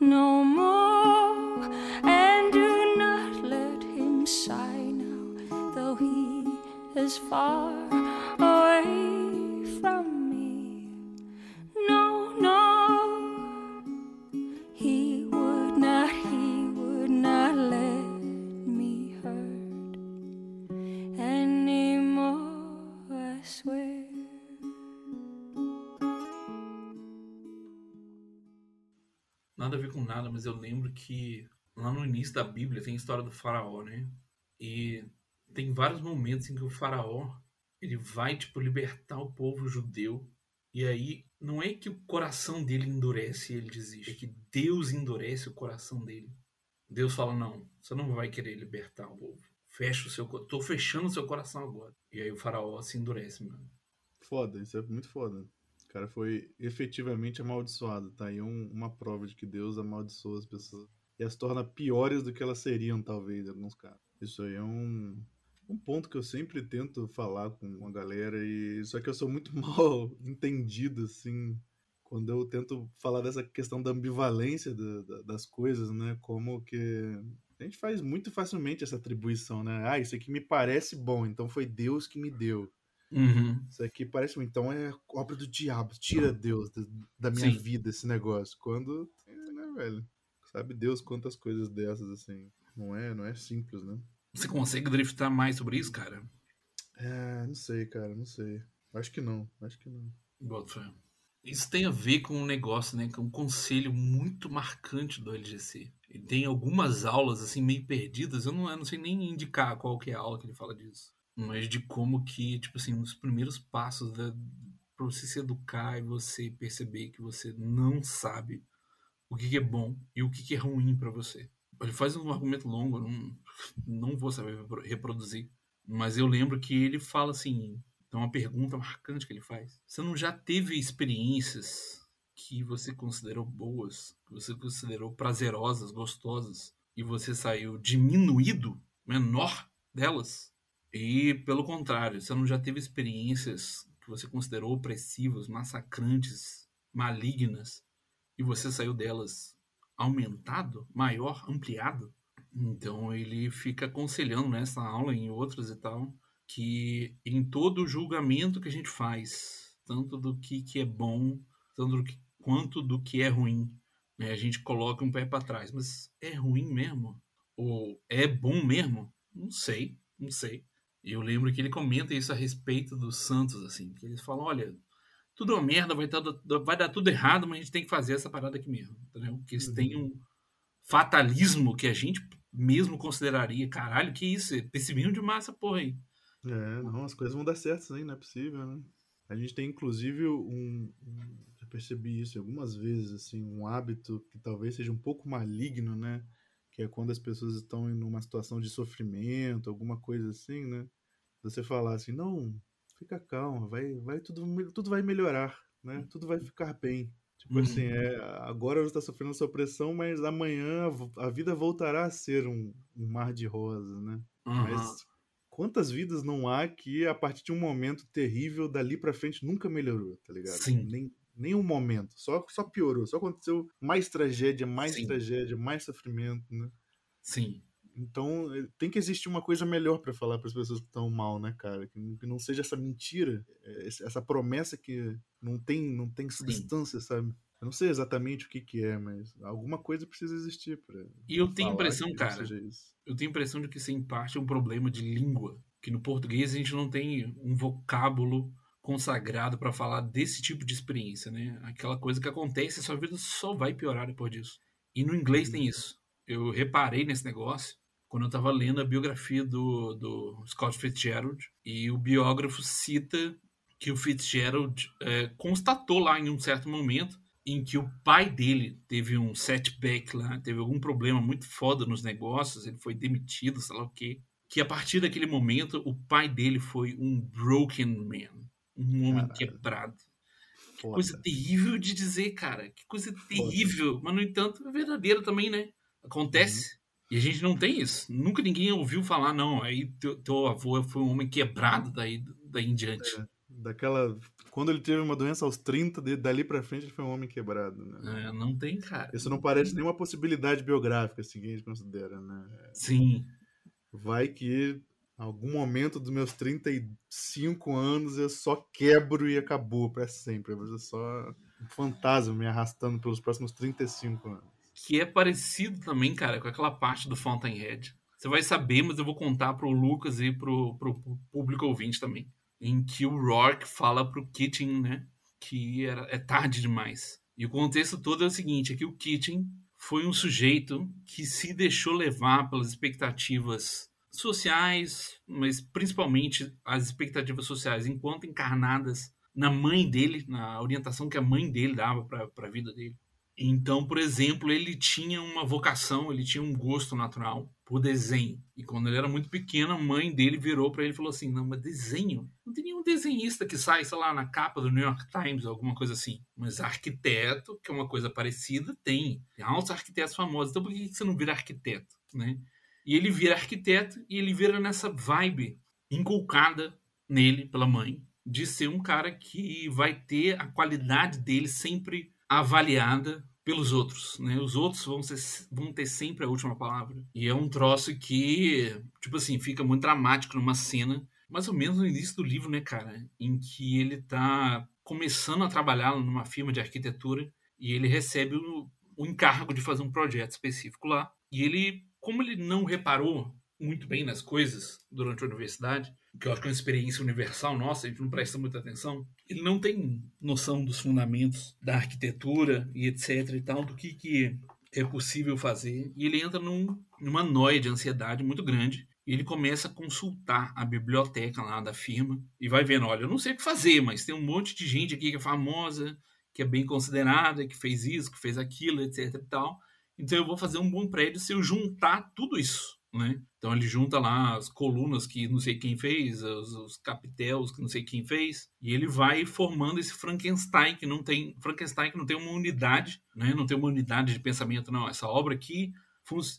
No mas eu lembro que lá no início da Bíblia tem a história do faraó, né? E tem vários momentos em que o faraó ele vai tipo libertar o povo judeu e aí não é que o coração dele endurece e ele desiste, é que Deus endurece o coração dele. Deus fala não, você não vai querer libertar o povo. Fecha o seu, tô fechando o seu coração agora. E aí o faraó se endurece, mano. Foda, isso é muito foda. Cara foi efetivamente amaldiçoado. Tá aí um- uma prova de que Deus amaldiçoa as pessoas. E as torna piores do que elas seriam, talvez, em alguns casos. Isso aí é um, um ponto que eu sempre tento falar com a galera. e Só que eu sou muito mal entendido, assim, quando eu tento falar dessa questão da ambivalência da- das coisas, né? Como que. A gente faz muito facilmente essa atribuição, né? Ah, isso aqui me parece bom, então foi Deus que me deu. Uhum. Isso aqui parece então é obra do diabo. Tira Deus da, minha Sim. vida esse negócio. Quando, né, velho? Sabe Deus quantas coisas dessas assim. Não é, não é simples, né? Você consegue driftar mais sobre isso, cara? É, não sei, cara, não sei. Acho que não, acho que não. Boto. Isso tem a ver com um negócio, né? Com um conselho muito marcante do LGC. Ele tem algumas aulas, assim, meio perdidas. Eu não, eu não sei nem indicar qual que é a aula que ele fala disso. Mas de como que, tipo assim, nos primeiros passos da, pra você se educar e você perceber que você não sabe o que, que é bom e o que, que é ruim pra você. Ele faz um argumento longo, eu não, não vou saber repro- reproduzir. Mas eu lembro que ele fala assim, então, uma pergunta marcante que ele faz. Você não já teve experiências que você considerou boas, que você considerou prazerosas, gostosas, e você saiu diminuído, menor delas? E, pelo contrário, você não já teve experiências que você considerou opressivas, massacrantes, malignas, e você saiu delas aumentado, maior, ampliado? Então, ele fica aconselhando nessa aula e em outras e tal, que em todo julgamento que a gente faz, tanto do que, que é bom, tanto do que, quanto do que é ruim, né, a gente coloca um pé para trás. Mas é ruim mesmo? Ou é bom mesmo? Não sei, não sei. Eu lembro que ele comenta isso a respeito dos santos, assim, que eles falam, olha, tudo é uma merda, vai, dar- vai dar tudo errado, mas a gente tem que fazer essa parada aqui mesmo, entendeu? Porque eles têm um fatalismo que a gente mesmo consideraria, caralho, que isso? É pessimismo de massa, porra aí. É, não, as coisas vão dar certo sim, não é possível, né? A gente tem inclusive um. um- percebi isso algumas vezes, assim, um hábito que talvez seja um pouco maligno, né? Que é quando as pessoas estão em uma situação de sofrimento, alguma coisa assim, né? Você falar assim, não, fica calma, vai, vai tudo, tudo vai melhorar, né? Tudo vai ficar bem. Tipo Uhum. assim, é, agora você está sofrendo essa opressão, mas amanhã a vida voltará a ser um, um mar de rosas, né? Aham. Mas quantas vidas não há que a partir de um momento terrível dali pra frente nunca melhorou, tá ligado? Sim. Nem, nem um momento, só, só piorou, só aconteceu mais tragédia, mais Sim. tragédia, mais sofrimento, né? Sim. Então eh, tem que existir uma coisa melhor pra falar pras pessoas que estão mal, né, cara? Que não, seja essa mentira, eh, essa promessa que não tem, não tem substância, sabe? Eu não sei exatamente o que que é, mas alguma coisa precisa existir pra E eu tenho impressão, cara, eu tenho a impressão de que isso em parte é um problema de língua. Que no português a gente não tem um vocábulo consagrado para falar desse tipo de experiência, né? Aquela coisa que acontece e sua vida só vai piorar depois disso. E no inglês tem isso. Eu reparei nesse negócio quando eu estava lendo a biografia do, do Scott Fitzgerald e o biógrafo cita que o Fitzgerald eh, constatou lá em um certo momento em que o pai dele teve um setback lá, teve algum problema muito foda nos negócios, ele foi demitido, sei lá o quê. Que a partir daquele momento o pai dele foi um broken man, um homem Caralho. quebrado. Foda. Coisa terrível de dizer, cara. Que coisa terrível. Mas, no entanto, é verdadeira também, né? Acontece. E a gente não tem isso. Nunca ninguém ouviu falar, não. Aí teu, teu avô foi um homem quebrado daí, daí em diante. É. Daquela. Quando ele teve uma doença aos 30, de- dali pra frente ele foi um homem quebrado, né? É, não tem, cara. Isso não parece nenhuma possibilidade biográfica, assim, que a gente considera, né? Sim. Vai que algum momento dos meus 35 anos eu só quebro e acabou pra sempre. Vai ser só um fantasma me arrastando pelos próximos 35 anos. Que é parecido também, cara, com aquela parte do Fountainhead. Você vai saber, mas eu vou contar pro Lucas e pro, pro, público ouvinte também. Em que o Rourke fala pro Keating, né? Que era, é tarde demais. E o contexto todo é o seguinte: é que o Keating foi um sujeito que se deixou levar pelas expectativas sociais, mas principalmente as expectativas sociais enquanto encarnadas na mãe dele, na orientação que a mãe dele dava para a vida dele. Então, por exemplo, ele tinha uma vocação, ele tinha um gosto natural por desenho. E quando ele era muito pequeno, a mãe dele virou para ele e falou assim: Não, mas desenho? Não tem nenhum desenhista que sai, sei lá, na capa do New York Times alguma coisa assim. Mas arquiteto, que é uma coisa parecida, tem. Tem altos arquitetos famosos. Então, por que você não vira arquiteto? Né? E ele vira arquiteto e ele vira nessa vibe inculcada nele pela mãe de ser um cara que vai ter a qualidade dele sempre avaliada pelos outros, né? Os outros vão, ser, vão ter sempre a última palavra. E é um troço que, tipo assim, fica muito dramático numa cena, mais ou menos no início do livro, né, cara? Em que ele tá começando a trabalhar numa firma de arquitetura e ele recebe o, o encargo de fazer um projeto específico lá. E ele, como ele não reparou muito bem nas coisas durante a universidade, que eu acho que é uma experiência universal nossa, a gente não presta muita atenção, ele não tem noção dos fundamentos da arquitetura e etc e tal, do que, que é possível fazer, e ele entra num, numa noia de ansiedade muito grande, e ele começa a consultar a biblioteca lá da firma, e vai vendo, olha, eu não sei o que fazer, mas tem um monte de gente aqui que é famosa, que é bem considerada, que fez isso, que fez aquilo, etc e tal, então eu vou fazer um bom prédio se eu juntar tudo isso, né? Então ele junta lá as colunas que não sei quem fez, os, os capitéus que não sei quem fez, e ele vai formando esse Frankenstein que não tem Frankenstein que não tem uma unidade, né? Não tem uma unidade de pensamento, não. Essa obra aqui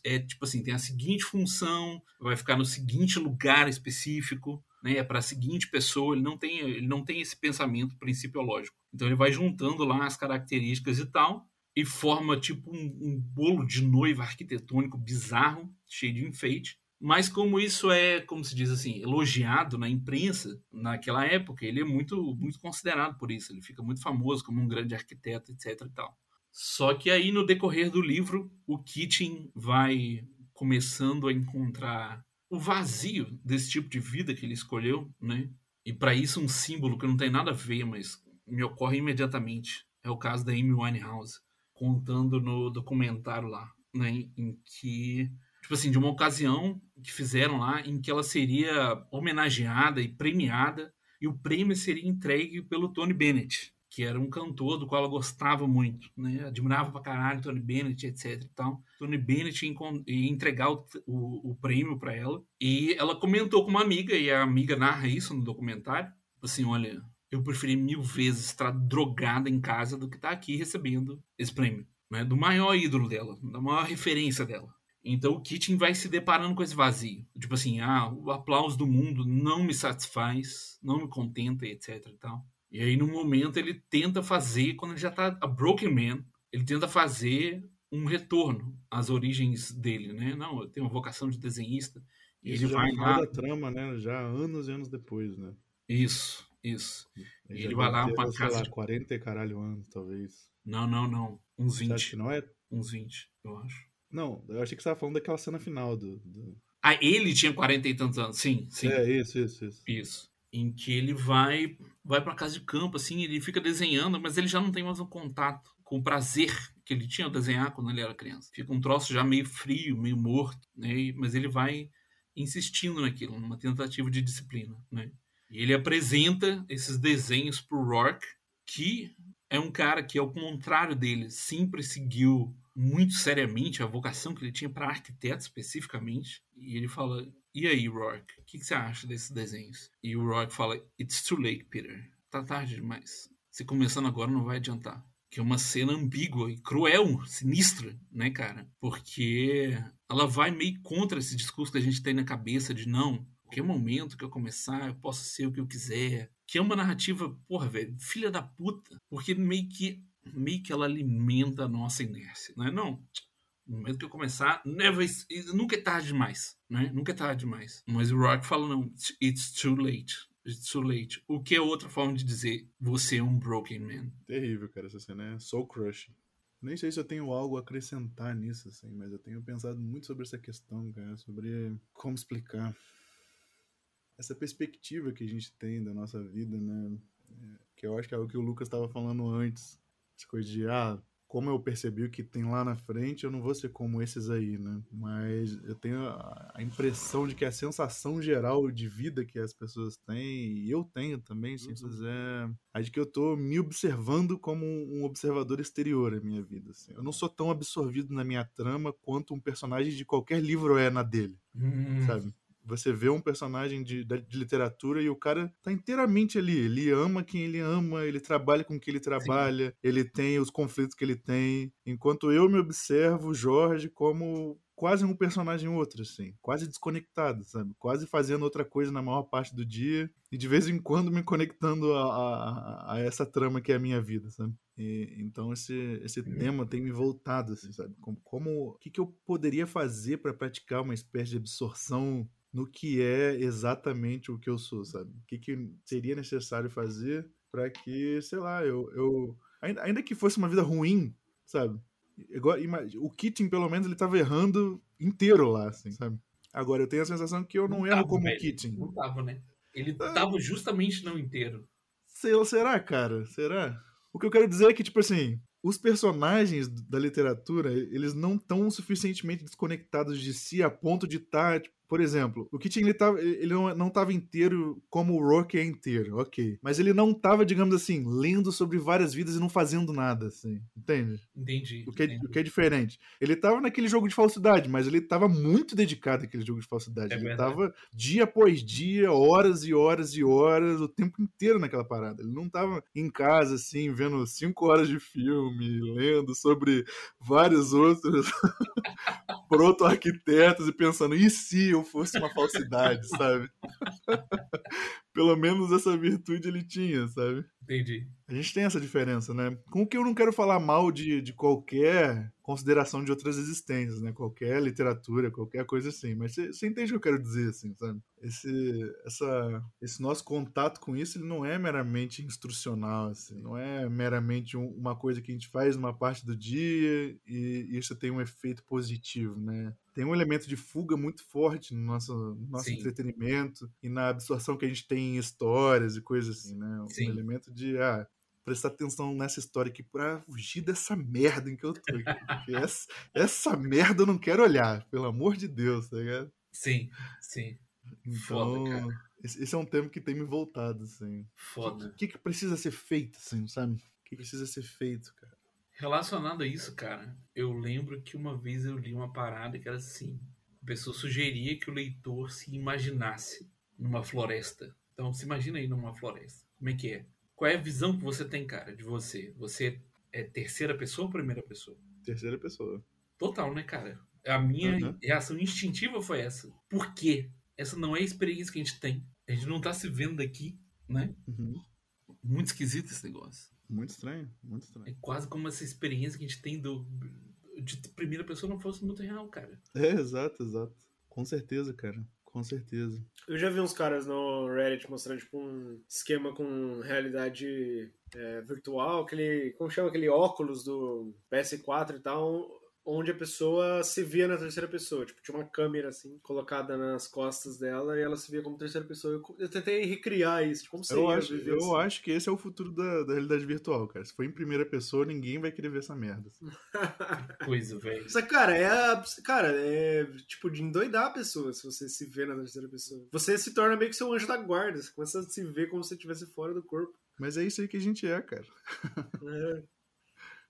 é tipo assim, tem a seguinte função, vai ficar no seguinte lugar específico, né? É para a seguinte pessoa. Ele não tem, ele não tem esse pensamento principiológico. Então ele vai juntando lá as características e tal e forma tipo um, um bolo de noiva arquitetônico bizarro, cheio de enfeite. Mas como isso é, como se diz assim, elogiado na imprensa naquela época, ele é muito, muito considerado por isso. Ele fica muito famoso como um grande arquiteto, etc. E tal. Só que aí no decorrer do livro, o Keating vai começando a encontrar o vazio desse tipo de vida que ele escolheu, né? E para isso um símbolo que não tem nada a ver, mas me ocorre imediatamente é o caso da Amy Winehouse contando no documentário lá, né, em que, tipo assim, de uma ocasião que fizeram lá em que ela seria homenageada e premiada e o prêmio seria entregue pelo Tony Bennett, que era um cantor do qual ela gostava muito, né? Admirava pra caralho Tony Bennett, etc e tal. Tony Bennett ia entregar o, o, o prêmio pra ela e ela comentou com uma amiga e a amiga narra isso no documentário, assim, olha, eu preferi mil vezes estar drogada em casa do que estar aqui recebendo esse prêmio, né? Do maior ídolo dela, da maior referência dela. Então o Keating vai se deparando com esse vazio. Tipo assim, ah, o aplauso do mundo não me satisfaz, não me contenta, etc e tal. E aí, no momento, ele tenta fazer, quando ele já tá a Broken Man, ele tenta fazer um retorno às origens dele, né? Não, eu tenho uma vocação de desenhista. E Isso ele já vai lá. da trama, né? Já anos e anos depois, né? Isso, isso. Ele, Ele vai lá ter, pra casa lá, de- 40 e caralho anos, talvez. Não, não, não. Uns Você acha 20. que não é? Uns 20, eu acho. Não, eu achei que você tava falando daquela cena final do. do- Ah, ele tinha 40 e tantos anos. Sim, sim. É, isso, isso, isso. Isso. Em que ele vai vai para casa de campo, assim, ele fica desenhando, mas ele já não tem mais um contato com o prazer que ele tinha ao desenhar quando ele era criança. Fica um troço já meio frio, meio morto, né? Mas ele vai insistindo naquilo, numa tentativa de disciplina, né? E ele apresenta esses desenhos pro Rourke, que é um cara que, ao contrário dele, sempre seguiu muito seriamente a vocação que ele tinha para arquiteto especificamente. E ele fala: E aí, Rourke, o que, que você acha desses desenhos? E o Rourke fala: It's too late, Peter. Tá tarde demais. Se começando agora não vai adiantar. Que é uma cena ambígua e cruel, sinistra, né, cara? Porque ela vai meio contra esse discurso que a gente tem na cabeça de não, qualquer momento que eu começar, eu posso ser o que eu quiser. Que é uma narrativa, porra, velho, filha da puta. Porque meio que, meio que ela alimenta a nossa inércia, né? Não, no momento que eu começar, never nunca é tarde demais, né? Nunca é tarde demais. Mas o Rock fala, não, it's- too late. It's too late. O que é outra forma de dizer você é um broken man. Terrível, cara, essa cena é soul crush. Nem sei se eu tenho algo a acrescentar nisso, assim, mas eu tenho pensado muito sobre essa questão, cara, sobre como explicar essa perspectiva que a gente tem da nossa vida, né? É, Que eu acho que é o que o Lucas estava falando antes. Essa coisa de, ah, como eu percebi o que tem lá na frente, eu não vou ser como esses aí, né? Mas eu tenho a impressão de que a sensação geral de vida que as pessoas têm, e eu tenho também, ciências, é a de que eu tô me observando como um observador exterior à minha vida. assim. Eu não sou tão absorvido na minha trama quanto um personagem de qualquer livro é na dele, sabe? Você vê um personagem de, de literatura e o cara tá inteiramente ali. Ele ama quem ele ama, ele trabalha com quem ele trabalha, ele tem os conflitos que ele tem. Enquanto eu me observo, Jorge, como quase um personagem outro, assim. Quase desconectado, sabe? Quase fazendo outra coisa na maior parte do dia e de vez em quando me conectando a, a- a essa trama que é a minha vida, sabe? E, então esse, esse tema tem me voltado, assim, sabe? Como, como o que, que eu poderia fazer para praticar uma espécie de absorção no que é exatamente o que eu sou, sabe? O que, que seria necessário fazer para que, sei lá, eu, eu ainda, ainda que fosse uma vida ruim, sabe? Ima- o Keating, pelo menos, ele tava errando inteiro lá, assim, sabe? Agora, eu tenho a sensação que eu não, Não erro tava, como velho. o Keating. Não tava, né? Ele tava justamente não inteiro. Sei, será, cara? Será? O que eu quero dizer é que, tipo assim, os personagens da literatura, eles não estão suficientemente desconectados de si a ponto de estar, por exemplo, o Keating ele, tava, ele não, não tava inteiro como o Rock é inteiro, ok. Mas ele não tava, digamos assim, lendo sobre várias vidas e não fazendo nada, assim, entende? Entendi. O que, é, entendi. o que é diferente. Ele tava naquele jogo de falsidade, mas ele tava muito dedicado àquele jogo de falsidade. É ele verdade. tava dia após dia, horas e horas e horas, o tempo inteiro naquela parada. Ele não tava em casa, assim, vendo cinco horas de filme, lendo sobre vários outros proto-arquitetos e pensando, e se eu fosse uma falsidade, sabe? Pelo menos essa virtude ele tinha, sabe? Entendi. A gente tem essa diferença, né? Com o que eu não quero falar mal de, de qualquer consideração de outras existências, né? Qualquer literatura, qualquer coisa assim. Mas você entende o que eu quero dizer, assim, sabe? Esse, essa, esse nosso contato com isso, ele não é meramente instrucional, assim. Não é meramente um- uma coisa que a gente faz numa parte do dia e isso tem um efeito positivo, né? Tem um elemento de fuga muito forte no nosso, no nosso Sim. entretenimento e na absorção que a gente tem em histórias e coisas assim, né? Um Sim. elemento de, ah, prestar atenção nessa história aqui pra fugir dessa merda em que eu tô aqui. Porque essa, essa merda eu não quero olhar, pelo amor de Deus, tá ligado? Sim, sim. Então, Foda, cara. Esse, é um tema que tem me voltado, assim. O Foda. que, que precisa ser feito, assim, sabe? O que precisa ser feito, cara? Relacionado a isso, cara, eu lembro que uma vez eu li uma parada que era assim: a pessoa sugeria que o leitor se imaginasse numa floresta. Então, se imagina aí numa floresta. Como é que é? Qual é a visão que você tem, cara, de você? Você é terceira pessoa ou primeira pessoa? Terceira pessoa. Total, né, cara? A minha Uhum. reação instintiva foi essa. Por quê? Essa não é a experiência que a gente tem. A gente não tá se vendo daqui, né? Uhum. Muito esquisito esse negócio. Muito estranho, muito É estranho. quase como essa experiência que a gente tem do, de primeira pessoa não fosse muito real, cara. É, exato, exato. Com certeza, cara. Com certeza. Eu já vi uns caras no Reddit mostrando, tipo, um esquema com realidade é, virtual, aquele. Como chama aquele óculos do PS4 e tal, onde a pessoa se via na terceira pessoa. Tipo, tinha uma câmera assim, colocada nas costas dela e ela se via como terceira pessoa. Eu, eu tentei recriar isso, tipo, como Eu seria acho, viver eu assim. acho que esse é o futuro da, da realidade virtual, cara. Se for em primeira pessoa, ninguém vai querer ver essa merda. Coisa, velho. Cara, é. a- Cara, é tipo de endoidar a pessoa se você se vê na terceira pessoa. Você se torna meio que seu anjo da guarda. Você começa a se ver como se você estivesse fora do corpo. Mas é isso aí que a gente é, cara. É.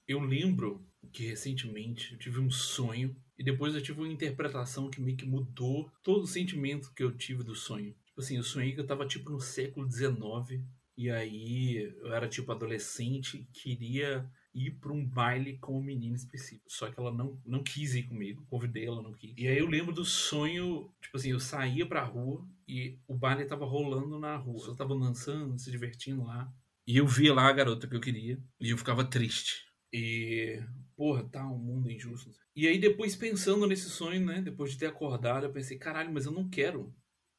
Eu lembro que recentemente eu tive um sonho e depois eu tive uma interpretação que meio que mudou todo o sentimento que eu tive do sonho. Tipo assim, eu sonhei que eu tava tipo no século XIX e aí eu era tipo adolescente e queria ir pra um baile com uma menina específica. Só que ela não, não quis ir comigo, convidei ela, não quis. E aí eu lembro do sonho, tipo assim, eu saía pra rua e o baile tava rolando na rua. Eu tava dançando, se divertindo lá. E eu via lá a garota que eu queria e eu ficava triste. E, porra, tá um mundo injusto. E aí, depois pensando nesse sonho, né? Depois de ter acordado, eu pensei, caralho, mas eu não quero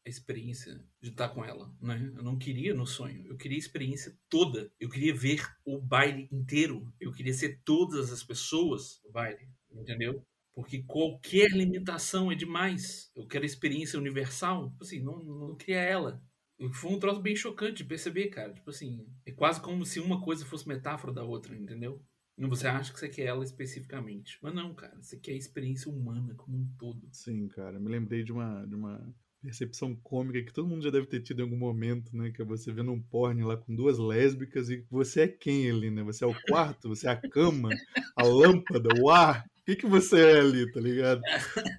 a experiência de estar com ela, né? Eu não queria no sonho. Eu queria a experiência toda. Eu queria ver o baile inteiro. Eu queria ser todas as pessoas do baile, entendeu? Porque qualquer limitação é demais. Eu quero a experiência universal. Tipo Assim, não, não queria ela. Foi um troço bem chocante de perceber, cara. Tipo assim, é quase como se uma coisa fosse metáfora da outra, entendeu? Você acha que você quer ela especificamente. Mas não, cara. Você quer a experiência humana como um todo. Sim, cara. Me lembrei de uma, de uma percepção cômica que todo mundo já deve ter tido em algum momento, né? Que é você vendo um porn lá com duas lésbicas e você é quem ali, né? Você é o quarto, você é a cama, a lâmpada, o ar. O que, que você é ali, tá ligado?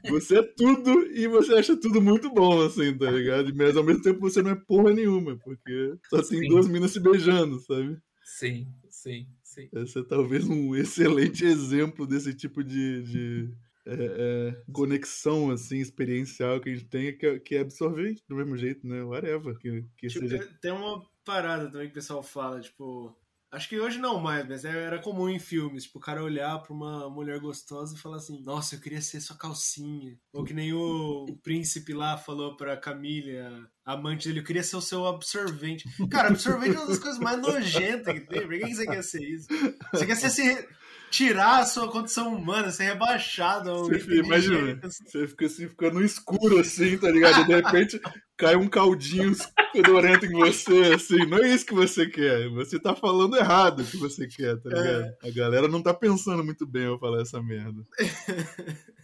Você é tudo e você acha tudo muito bom, assim, tá ligado? Mas ao mesmo tempo você não é porra nenhuma, porque só tem Sim. duas minas se beijando, sabe? Sim, sim, sim. Esse é talvez um excelente exemplo desse tipo de, de, é, é, conexão assim, experiencial que a gente tem, que é, que é absorver do mesmo jeito, né? Whatever. Que, que Tipo, seja. tem uma parada também que o pessoal fala, tipo. Acho que hoje não mais, mas era comum em filmes, tipo, o cara olhar pra uma mulher gostosa e falar assim, nossa, eu queria ser sua calcinha. Ou que nem o, o príncipe lá falou pra Camila, amante dele, eu queria ser o seu absorvente. Cara, absorvente é uma das coisas mais nojentas que tem. Por que você quer ser isso? Você quer ser se tirar a sua condição humana, ser rebaixado Você fica- imagina, você fica assim, fica no escuro, assim, tá ligado? E de repente cai um caldinho fedorento em você, assim. Não é isso que você quer. Você tá falando errado o que você quer, tá ligado? A galera não tá pensando muito bem ao falar essa merda.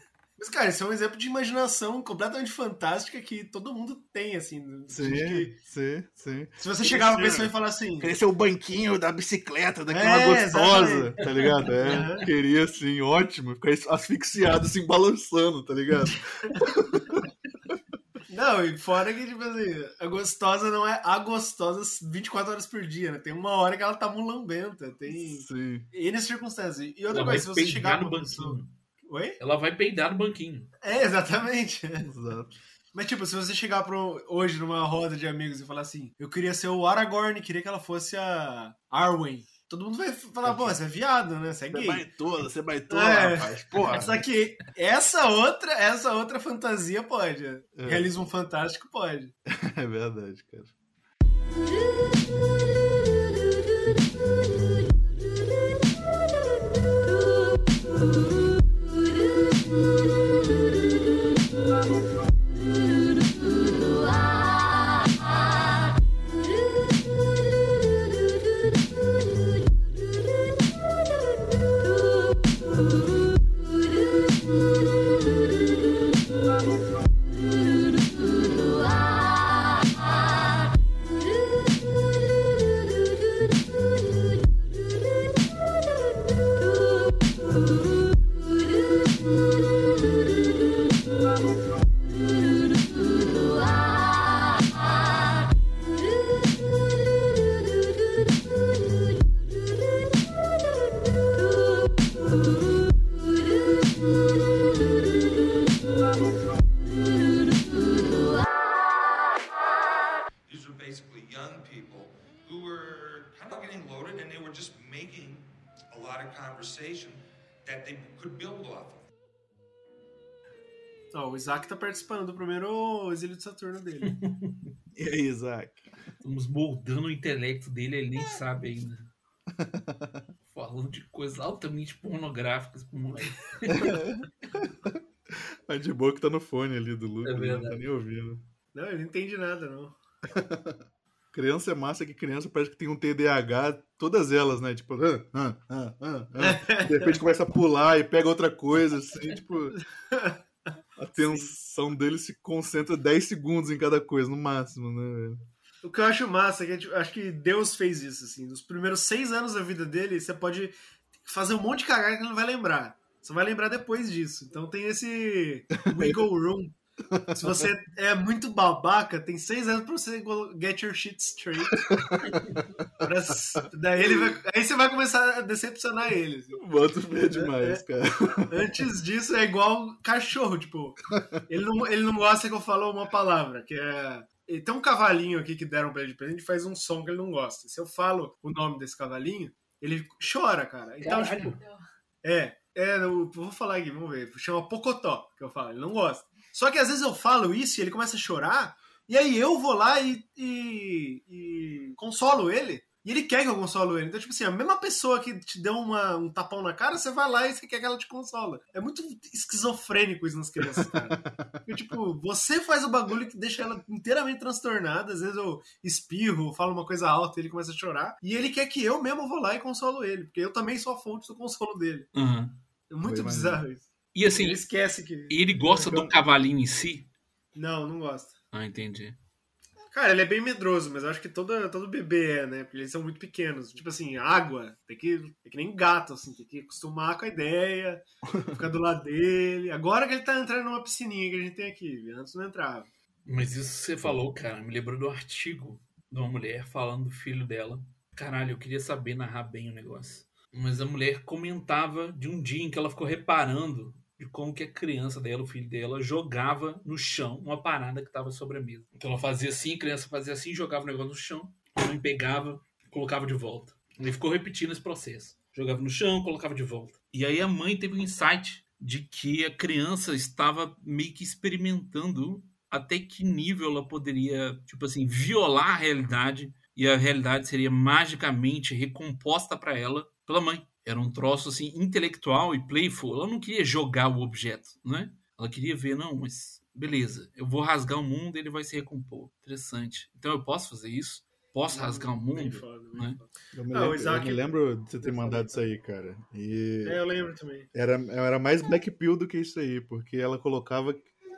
Mas, cara, isso é um exemplo de imaginação completamente fantástica que todo mundo tem, assim. sentido que sim, sim. se você chegar pra pessoa e falar assim. Queria ser o banquinho da bicicleta, daquela É, gostosa, exatamente. tá ligado? É, queria assim, ótimo, ficar asfixiado, assim, balançando, tá ligado? Não, e fora que, tipo assim, a gostosa não é a gostosa 24 horas por dia, né? Tem uma hora que ela tá mulambenta, tem Sim. N circunstâncias. E outra Ela coisa, se você chegar peidar no pra pessoa. banquinho. Oi? Ela vai peidar no banquinho. É, exatamente. Exato. Mas, tipo, se você chegar pro, hoje numa roda de amigos e falar assim, eu queria ser o Aragorn, queria que ela fosse a Arwen todo mundo vai falar, pô, você é viado, né? Você é gay. Você baitola, você baitola, é. rapaz. Porra. Só que essa outra, essa outra fantasia pode. É. Realismo fantástico pode. É verdade, cara. Isaac tá participando do primeiro exílio de Saturno dele. E aí, Isaac? Estamos moldando o intelecto dele, ele nem sabe ainda. Falando de coisas altamente pornográficas pro moleque. A de boa que tá no fone ali do Lucas, É não tá verdade. nem ouvindo. Não, ele não entende nada, não. Criança é massa que criança parece que tem um TDAH, todas elas, né? Tipo, ah, ah, ah. de repente começa a pular e pega outra coisa, assim, tipo. A atenção dele se concentra 10 segundos em cada coisa, no máximo, né, velho? O que eu acho massa é que acho que Deus fez isso, assim. Nos primeiros seis anos da vida dele, você pode fazer um monte de cagada que ele não vai lembrar. Você vai lembrar depois disso. Então tem esse wiggle room. Se você é muito babaca, tem seis anos pra você get your shit straight. Pra- daí, ele vai- aí você vai começar a decepcionar ele. assim. Bota fé demais, cara. Antes disso é igual cachorro, tipo, ele não, ele não gosta que eu falo uma palavra, que é. e Tem um cavalinho aqui que deram pra ele de presente faz um som que ele não gosta. Se eu falo o nome desse cavalinho, ele chora, cara. Então, tipo, é, é, eu vou falar aqui, vamos ver. Chama Pocotó, que eu falo, ele não gosta. Só que às vezes eu falo isso e ele começa a chorar, e aí eu vou lá e, e, e consolo ele. E ele quer que eu consolo ele. Então, tipo assim, a mesma pessoa que te deu uma, um tapão na cara, você vai lá e você quer que ela te consola. É muito esquizofrênico isso nas crianças, cara. Porque, tipo, você faz o bagulho que deixa ela inteiramente transtornada. Às vezes eu espirro, falo uma coisa alta e ele começa a chorar. E ele quer que eu mesmo vou lá e consolo ele. Porque eu também sou a fonte do consolo dele. Uhum. É muito Foi bizarro isso. E assim, Ele esquece que. ele gosta do cavalinho em si? Não, não gosta. Ah, entendi. Cara, ele é bem medroso, mas eu acho que todo, todo bebê é, né? Porque eles são muito pequenos. Tipo assim, água, tem que. É que nem gato, assim, tem que acostumar com a ideia, ficar do lado dele. Agora que ele tá entrando numa piscininha que a gente tem aqui, antes não entrava. Mas isso que você falou, cara, me lembrou do artigo de uma mulher falando do filho dela. Caralho, eu queria saber narrar bem o negócio. Mas a mulher comentava de um dia em que ela ficou reparando de como que a criança dela, o filho dela, jogava no chão uma parada que estava sobre a mesa. Então ela fazia assim, a criança fazia assim, jogava o negócio no chão, a mãe pegava, colocava de volta. Ele ficou repetindo esse processo. Jogava no chão, colocava de volta. E aí a mãe teve um insight de que a criança estava meio que experimentando até que nível ela poderia, tipo assim, violar a realidade e a realidade seria magicamente recomposta para ela pela mãe. Era um troço assim intelectual e playful. Ela não queria jogar o objeto, né? Ela queria ver, não, mas beleza, eu vou rasgar o mundo e ele vai se recompor. Interessante. Então eu posso fazer isso? Posso rasgar o mundo? foda, né? Eu me, Ah, o lembro, Isaac- eu me lembro de você ter mandado isso aí, cara. E É, eu lembro também. era, era mais Black Pill do que isso aí, porque ela colocava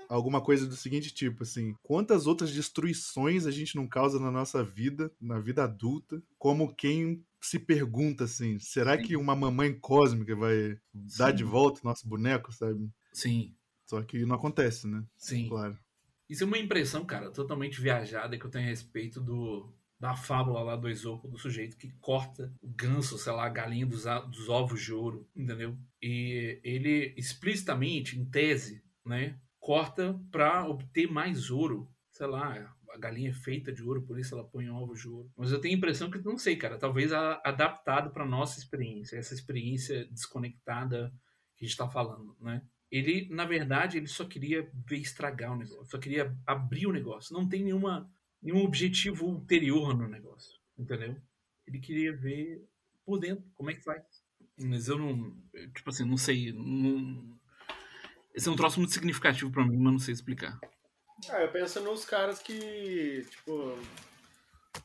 alguma coisa do seguinte tipo, assim, quantas outras destruições a gente não causa na nossa vida, na vida adulta, como quem se pergunta assim, será que uma mamãe cósmica vai dar de volta o nosso boneco, sabe? Sim, Só que não acontece, né? sim. Claro. Isso é uma impressão, cara, totalmente viajada que eu tenho a respeito do da fábula lá do Esopo, do sujeito que corta o ganso, sei lá, a galinha dos, dos ovos de ouro, entendeu? E ele explicitamente, em tese, né, corta para obter mais ouro, sei lá, a galinha é feita de ouro, por isso ela põe ovos de ouro. Mas eu tenho a impressão que, não sei, cara, talvez adaptado para nossa experiência, essa experiência desconectada que a gente tá falando, né? Ele, na verdade, ele só queria ver estragar o negócio, só queria abrir o negócio. Não tem nenhuma, nenhum objetivo ulterior no negócio, entendeu? Ele queria ver por dentro como é que faz. Mas eu não, tipo assim, não sei. Não... Esse é um troço muito significativo pra mim, mas não sei explicar. Ah, eu penso nos caras que, tipo.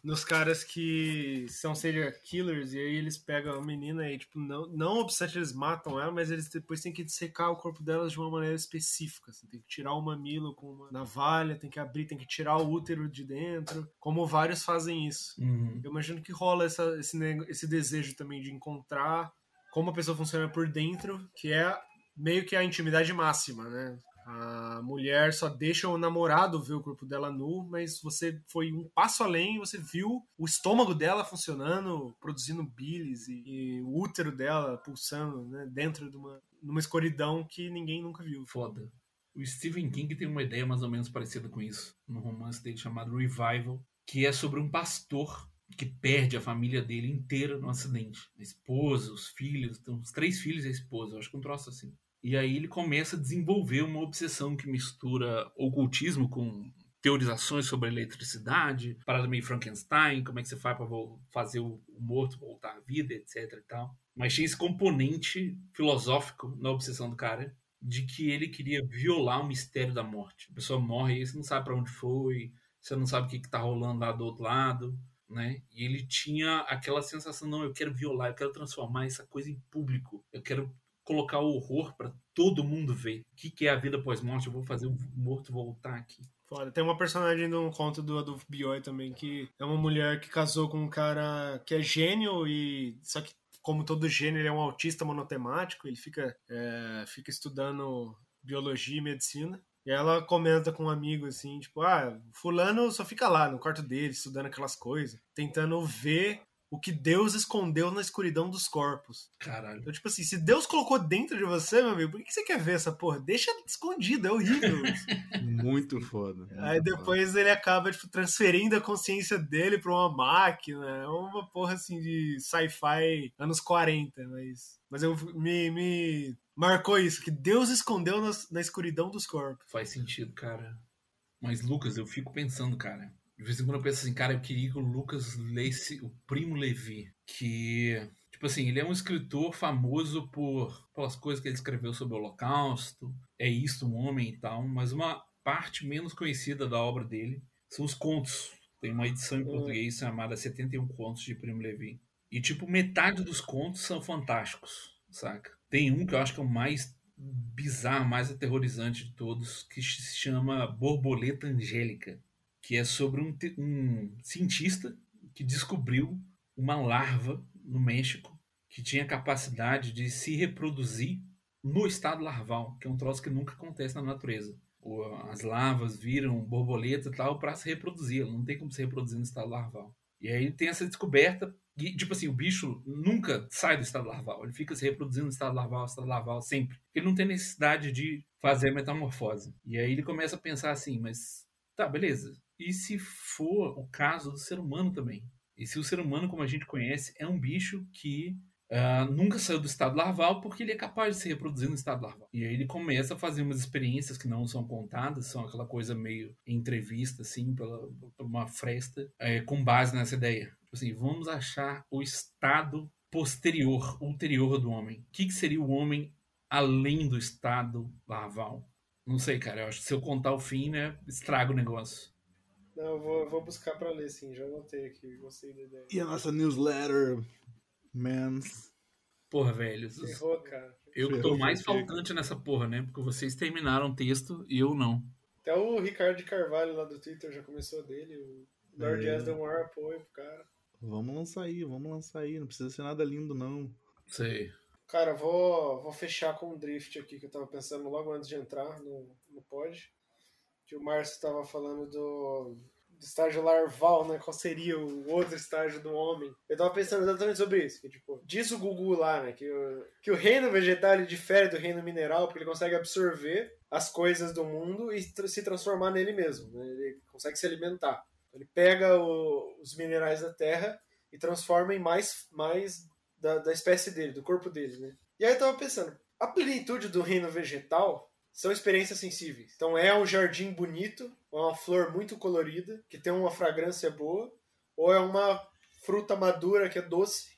Nos caras que são serial killers e aí eles pegam a menina e, tipo, não, não obstante eles matam ela, mas eles depois têm que dissecar o corpo delas de uma maneira específica. Assim, tem que tirar o mamilo com uma navalha, tem que abrir, tem que tirar o útero de dentro. Como vários fazem isso. Eu imagino que rola essa, esse, esse desejo também de encontrar como a pessoa funciona por dentro, que é meio que a intimidade máxima, né? A mulher só deixa o namorado ver o corpo dela nu, mas você foi um passo além e você viu o estômago dela funcionando, produzindo bilis e, e o útero dela pulsando né, dentro de uma numa escuridão que ninguém nunca viu. Foda. O Stephen King tem uma ideia mais ou menos parecida com isso, no romance dele chamado Revival, que é sobre um pastor que perde a família dele inteira no acidente. A esposa, os filhos, então, os três filhos e a esposa, eu acho que um troço assim. E aí ele começa a desenvolver uma obsessão que mistura ocultismo com teorizações sobre eletricidade, parada meio Frankenstein, como é que você faz para fazer o morto voltar à vida, etc e tal. Mas tinha esse componente filosófico na obsessão do cara de que ele queria violar o mistério da morte. A pessoa morre e você não sabe para onde foi, você não sabe o que, que tá rolando lá do outro lado, né? E ele tinha aquela sensação, não, eu quero violar, eu quero transformar essa coisa em público. Eu quero colocar o horror para todo mundo ver. O que, que é a vida pós-morte? Eu vou fazer o morto voltar aqui. Foda. Tem uma personagem de um conto do Adolfo Bioy também, que é uma mulher que casou com um cara que é gênio e. Só que, como todo gênio, ele é um autista monotemático, ele fica, é, fica estudando biologia e medicina. E ela comenta com um amigo assim, tipo, ah, fulano só fica lá no quarto dele, estudando aquelas coisas, tentando ver o que Deus escondeu na escuridão dos corpos. Caralho. Então, tipo assim, se Deus colocou dentro de você, meu amigo, por que você quer ver essa porra? Deixa escondido, é horrível. Muito foda. muito Aí foda. depois ele acaba, tipo, transferindo a consciência dele pra uma máquina. É uma porra, assim, de sci-fi anos 40, mas... Mas eu, me, me marcou isso, que Deus escondeu nas- na escuridão dos corpos. Faz sentido, cara. Mas, Lucas, eu fico pensando, cara. De vez em quando eu penso assim, cara, eu queria que o Lucas lesse o Primo Levi. Que, tipo assim, ele é um escritor famoso por pelas coisas que ele escreveu sobre o Holocausto. É isto, um homem e tal. Mas uma parte menos conhecida da obra dele são os contos. Tem uma edição em português chamada 71 Contos de Primo Levi. E, tipo, metade dos contos são fantásticos, saca? Tem um que eu acho que é o mais bizarro, mais aterrorizante de todos, que se chama Borboleta Angélica, que é sobre um, um cientista que descobriu uma larva no México que tinha capacidade de se reproduzir no estado larval, que é um troço que nunca acontece na natureza. As larvas viram borboleta e tal para se reproduzir, ela não tem como se reproduzir no estado larval. E aí tem essa descoberta e, tipo assim, o bicho nunca sai do estado larval. Ele fica se reproduzindo no estado larval, estado larval, sempre. Ele não tem necessidade de fazer a metamorfose. E aí ele começa a pensar assim, mas tá, beleza. E se for o caso do ser humano também? E se o ser humano, como a gente conhece, é um bicho que ah, nunca saiu do estado larval porque ele é capaz de se reproduzir no estado larval. E aí ele começa a fazer umas experiências que não são contadas, são aquela coisa meio entrevista, assim, pela, por uma fresta, eh, com base nessa ideia. Tipo assim, vamos achar o estado posterior, ulterior do homem. O que, que seria o homem além do estado larval? Não sei, cara. Eu acho que se eu contar o fim, né, estraga o negócio. Não, eu vou, eu vou buscar pra ler, sim. Já anotei aqui, gostei da ideia. E a nossa newsletter, mans. Porra, velho. Errou, cara. Eu que tô Ferrou, mais ferrou. faltante nessa porra, né? Porque vocês terminaram o texto e eu não. Até o Ricardo de Carvalho lá do Twitter já começou dele. O Lord É. Jazz deu um maior apoio pro cara. Vamos lançar aí, vamos lançar aí. Não precisa ser nada lindo, não. Sei. Cara, vou, vou fechar com um drift aqui que eu tava pensando logo antes de entrar no, no pod. Que o Márcio tava falando do, do estágio larval, né? Qual seria o outro estágio do homem. Eu tava pensando exatamente sobre isso. Que, tipo, diz o Gugu lá, né? Que o, que o reino vegetal difere do reino mineral porque ele consegue absorver as coisas do mundo e se transformar nele mesmo. Né? Ele consegue se alimentar. Ele pega o- os minerais da terra e transforma em mais, mais da, da espécie dele, do corpo dele, né? E aí eu tava pensando, a plenitude do reino vegetal são experiências sensíveis. Então é um jardim bonito, ou é uma flor muito colorida, que tem uma fragrância boa, ou é uma fruta madura que é doce.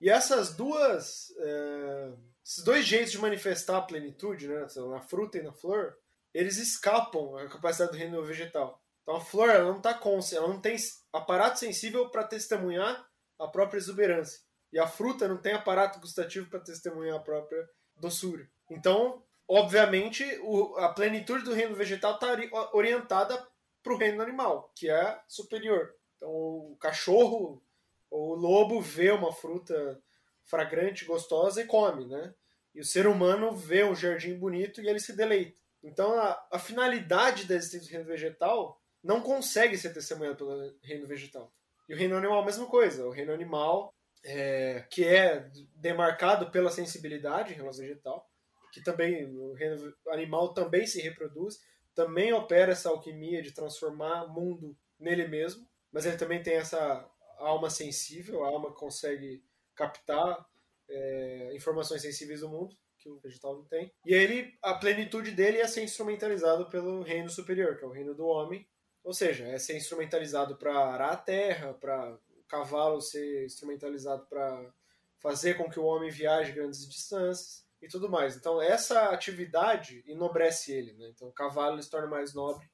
E, essas duas, é, esses dois jeitos de manifestar a plenitude, né, na fruta e na flor, eles escapam a capacidade do reino vegetal. Então a flor ela não tá consci, ela não tem aparato sensível para testemunhar a própria exuberância. E a fruta não tem aparato gustativo para testemunhar a própria doçura. Então, obviamente, o- a plenitude do reino vegetal está orientada para o reino animal, que é superior. Então, o cachorro ou o lobo vê uma fruta fragrante, gostosa e come, né? E o ser humano vê um jardim bonito e ele se deleita. Então, a, a finalidade da existência do reino vegetal não consegue ser testemunhada pelo reino vegetal. E o reino animal, a mesma coisa. O reino animal, é, que é demarcado pela sensibilidade em relação ao vegetal, que também o reino animal também se reproduz, também opera essa alquimia de transformar o mundo nele mesmo, mas ele também tem essa alma sensível, a alma consegue captar é, informações sensíveis do mundo, que o vegetal não tem. E ele, a plenitude dele é ser instrumentalizado pelo reino superior, que é o reino do homem. Ou seja, é ser instrumentalizado para arar a terra, para o cavalo ser instrumentalizado para fazer com que o homem viaje grandes distâncias e tudo mais. Então, essa atividade enobrece ele. Né? Então, o cavalo se torna mais nobre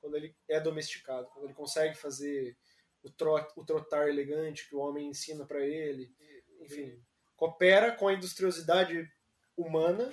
quando ele é domesticado, quando ele consegue fazer o, trot, o trotar elegante que o homem ensina para ele. Enfim, coopera com a industriosidade humana,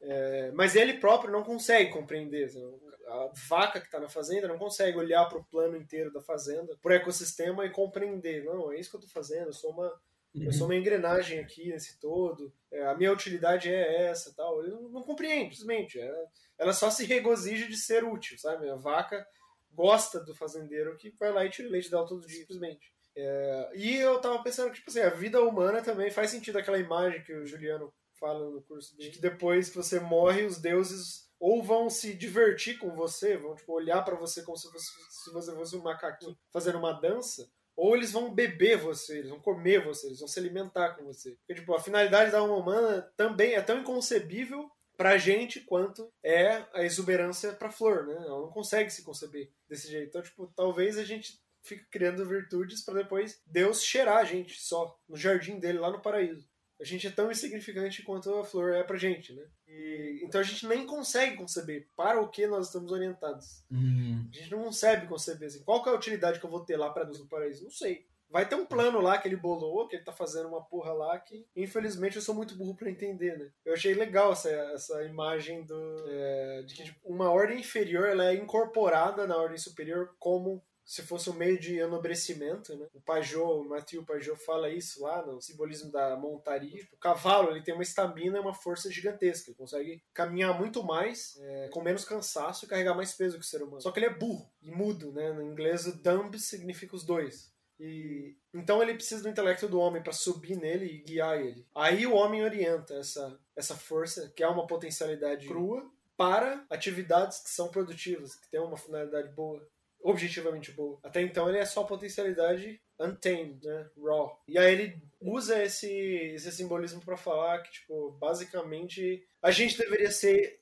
é, mas ele próprio não consegue compreender. né? A vaca que está na fazenda não consegue olhar para o plano inteiro da fazenda, para o ecossistema e compreender. Não, é isso que eu estou fazendo, eu sou uma eu sou uma engrenagem aqui nesse todo, é, a minha utilidade é essa tal. Ele não, não compreende, simplesmente. É, ela só se regozija de ser útil, sabe? A vaca gosta do fazendeiro que vai lá e tira o leite dela todo dia, simplesmente. É, e eu tava pensando que, tipo assim, a vida humana também faz sentido aquela imagem que o Juliano fala no curso de que depois que você morre, os deuses ou vão se divertir com você, vão tipo, olhar para você como se, fosse, se você fosse um macaquinho fazendo uma dança, ou eles vão beber você, eles vão comer você, eles vão se alimentar com você. Porque, tipo, a finalidade da alma humana também é tão inconcebível pra gente quanto é a exuberância pra flor, né? Ela não consegue se conceber desse jeito. Então, tipo, talvez a gente fique criando virtudes para depois Deus cheirar a gente só no jardim dele lá no paraíso. A gente é tão insignificante quanto a flor é pra gente, né? E, então a gente nem consegue conceber para o que nós estamos orientados. Hum. A gente não consegue conceber assim. Qual que é a utilidade que eu vou ter lá para Deus no paraíso? Não sei. Vai ter um plano lá que ele bolou, que ele tá fazendo uma porra lá que, infelizmente, eu sou muito burro para entender, né? Eu achei legal essa, essa imagem do, é, de que tipo, uma ordem inferior ela é incorporada na ordem superior como se fosse um meio de enobrecimento, né? O Pajot, o Mathieu Pajot fala isso lá no simbolismo da montaria. O cavalo, ele tem uma estamina uma força gigantesca. Ele consegue caminhar muito mais, é, com menos cansaço e carregar mais peso que o ser humano. Só que ele é burro e mudo, né? No inglês, o dumb significa os dois. E então ele precisa do intelecto do homem para subir nele e guiar ele. Aí o homem orienta essa essa força, que é uma potencialidade crua, para atividades que são produtivas, que têm uma finalidade boa objetivamente boa. Até então ele é só potencialidade untamed, né? Raw. E aí ele usa esse, esse simbolismo para falar que, tipo, basicamente a gente deveria ser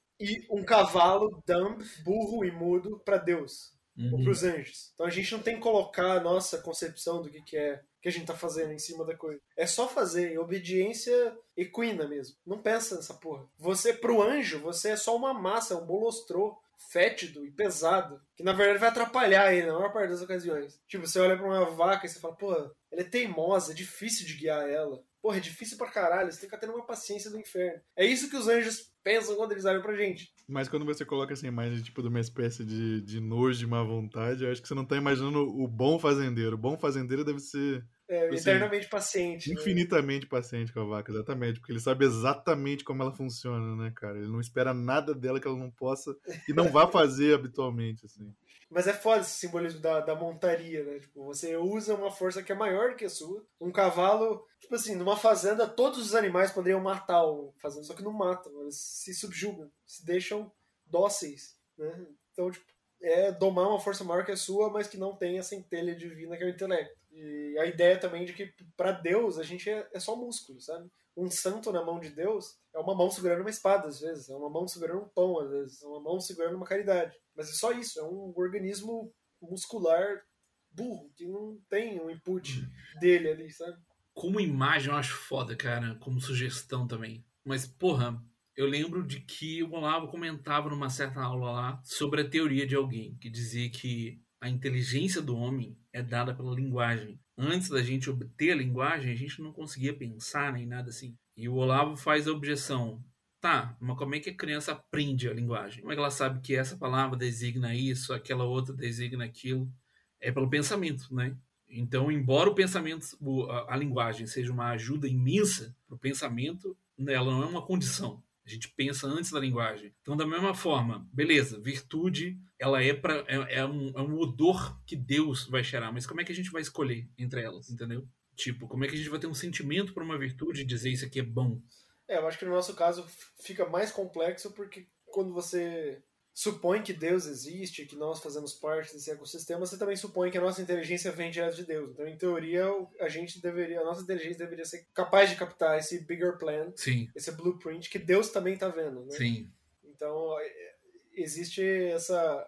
um cavalo dumb, burro e mudo para Deus. Ou Uhum. pros anjos. Então a gente não tem que colocar a nossa concepção do que, que é que a gente tá fazendo em cima da coisa. É só fazer em obediência equina mesmo. Não pensa nessa porra. Você, pro anjo, você é só uma massa, um bolostrô fétido e pesado, que na verdade vai atrapalhar ele na maior parte das ocasiões. Tipo, você olha pra uma vaca e você fala, pô, ela é teimosa, é difícil de guiar ela. Porra, é difícil pra caralho, você tem que tendo uma paciência do inferno. É isso que os anjos pensam quando eles olham pra gente. Mas quando você coloca essa imagem tipo de uma espécie de, de nojo, de má vontade, eu acho que você não tá imaginando o bom fazendeiro. O bom fazendeiro deve ser É, Você- eternamente paciente. né? infinitamente paciente com a vaca, exatamente, porque ele sabe exatamente como ela funciona, né, cara? Ele não espera nada dela que ela não possa e não vá fazer habitualmente, assim. Mas é foda esse simbolismo da, da montaria, né? Tipo, você usa uma força que é maior que a sua. Um cavalo, tipo assim, numa fazenda, todos os animais poderiam matar o fazenda, só que não matam, eles se subjugam, se deixam dóceis, né? Então, tipo, é domar uma força maior que a sua, mas que não tem a centelha divina que é o intelecto. E a ideia também de que pra Deus a gente é, é só músculo, sabe? Um santo na mão de Deus é uma mão segurando uma espada, às vezes, é uma mão segurando um pão, às vezes, é uma mão segurando uma caridade. Mas é só isso, é um organismo muscular burro, que não tem o input dele ali, sabe? Como imagem eu acho foda, cara, como sugestão também. Mas, porra, eu lembro de que o Olavo comentava numa certa aula lá sobre a teoria de alguém que dizia que a inteligência do homem é dada pela linguagem. Antes da gente obter a linguagem, a gente não conseguia pensar nem nada assim. E o Olavo faz a objeção. Tá, mas como é que a criança aprende a linguagem? Como é que ela sabe que essa palavra designa isso, aquela outra designa aquilo? É pelo pensamento, né? Então, embora o pensamento, a linguagem seja uma ajuda imensa para o pensamento, né, ela não é uma condição. A gente pensa antes da linguagem. Então, da mesma forma, beleza, virtude, ela é, pra, é, é um, é um odor que Deus vai cheirar, mas como é que a gente vai escolher entre elas, entendeu? Tipo, como é que a gente vai ter um sentimento para uma virtude e dizer isso aqui é bom? É, eu acho que no nosso caso fica mais complexo porque quando você supõe que Deus existe, que nós fazemos parte desse ecossistema, você também supõe que a nossa inteligência vem direto de Deus. Então, em teoria, a gente deveria, a nossa inteligência deveria ser capaz de captar esse bigger plan, Sim, esse blueprint que Deus também está vendo, né? sim. Então, é, existe essa,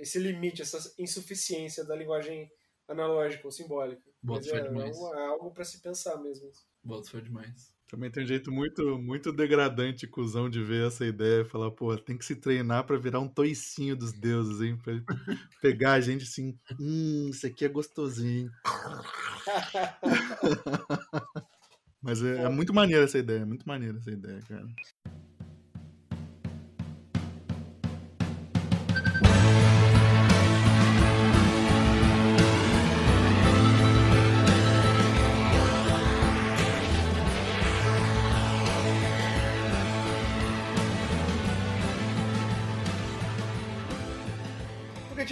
esse limite, essa insuficiência da linguagem analógica ou simbólica. Bota Mas fé é, é, demais. é algo para se pensar mesmo. Bota foi demais. Também tem um jeito muito, muito degradante, cuzão, de ver essa ideia. Falar, pô, tem que se treinar pra virar um toicinho dos deuses, hein? Pra pegar a gente assim, hum, isso aqui é gostosinho. Mas é, é muito maneira essa ideia, é muito maneira essa ideia, cara.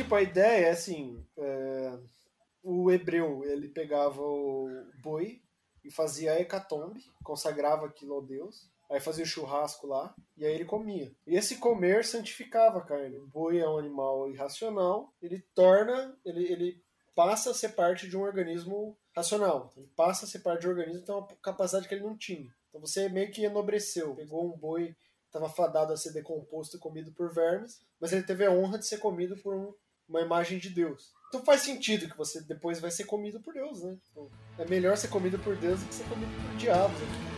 Tipo, a ideia é assim: é, o hebreu ele pegava o boi e fazia a hecatombe, consagrava aquilo ao Deus, aí fazia o churrasco lá, e aí ele comia. E esse comer santificava a carne. O boi é um animal irracional, ele torna, ele, ele passa a ser parte de um organismo racional. Então, ele passa a ser parte de um organismo que tem uma capacidade que ele não tinha. Então você meio que enobreceu, pegou um boi estava fadado a ser decomposto e comido por vermes, mas ele teve a honra de ser comido por um- uma imagem de Deus. Então faz sentido que você depois vai ser comido por Deus, né? Tipo, é melhor ser comido por Deus do que ser comido por diabos. né?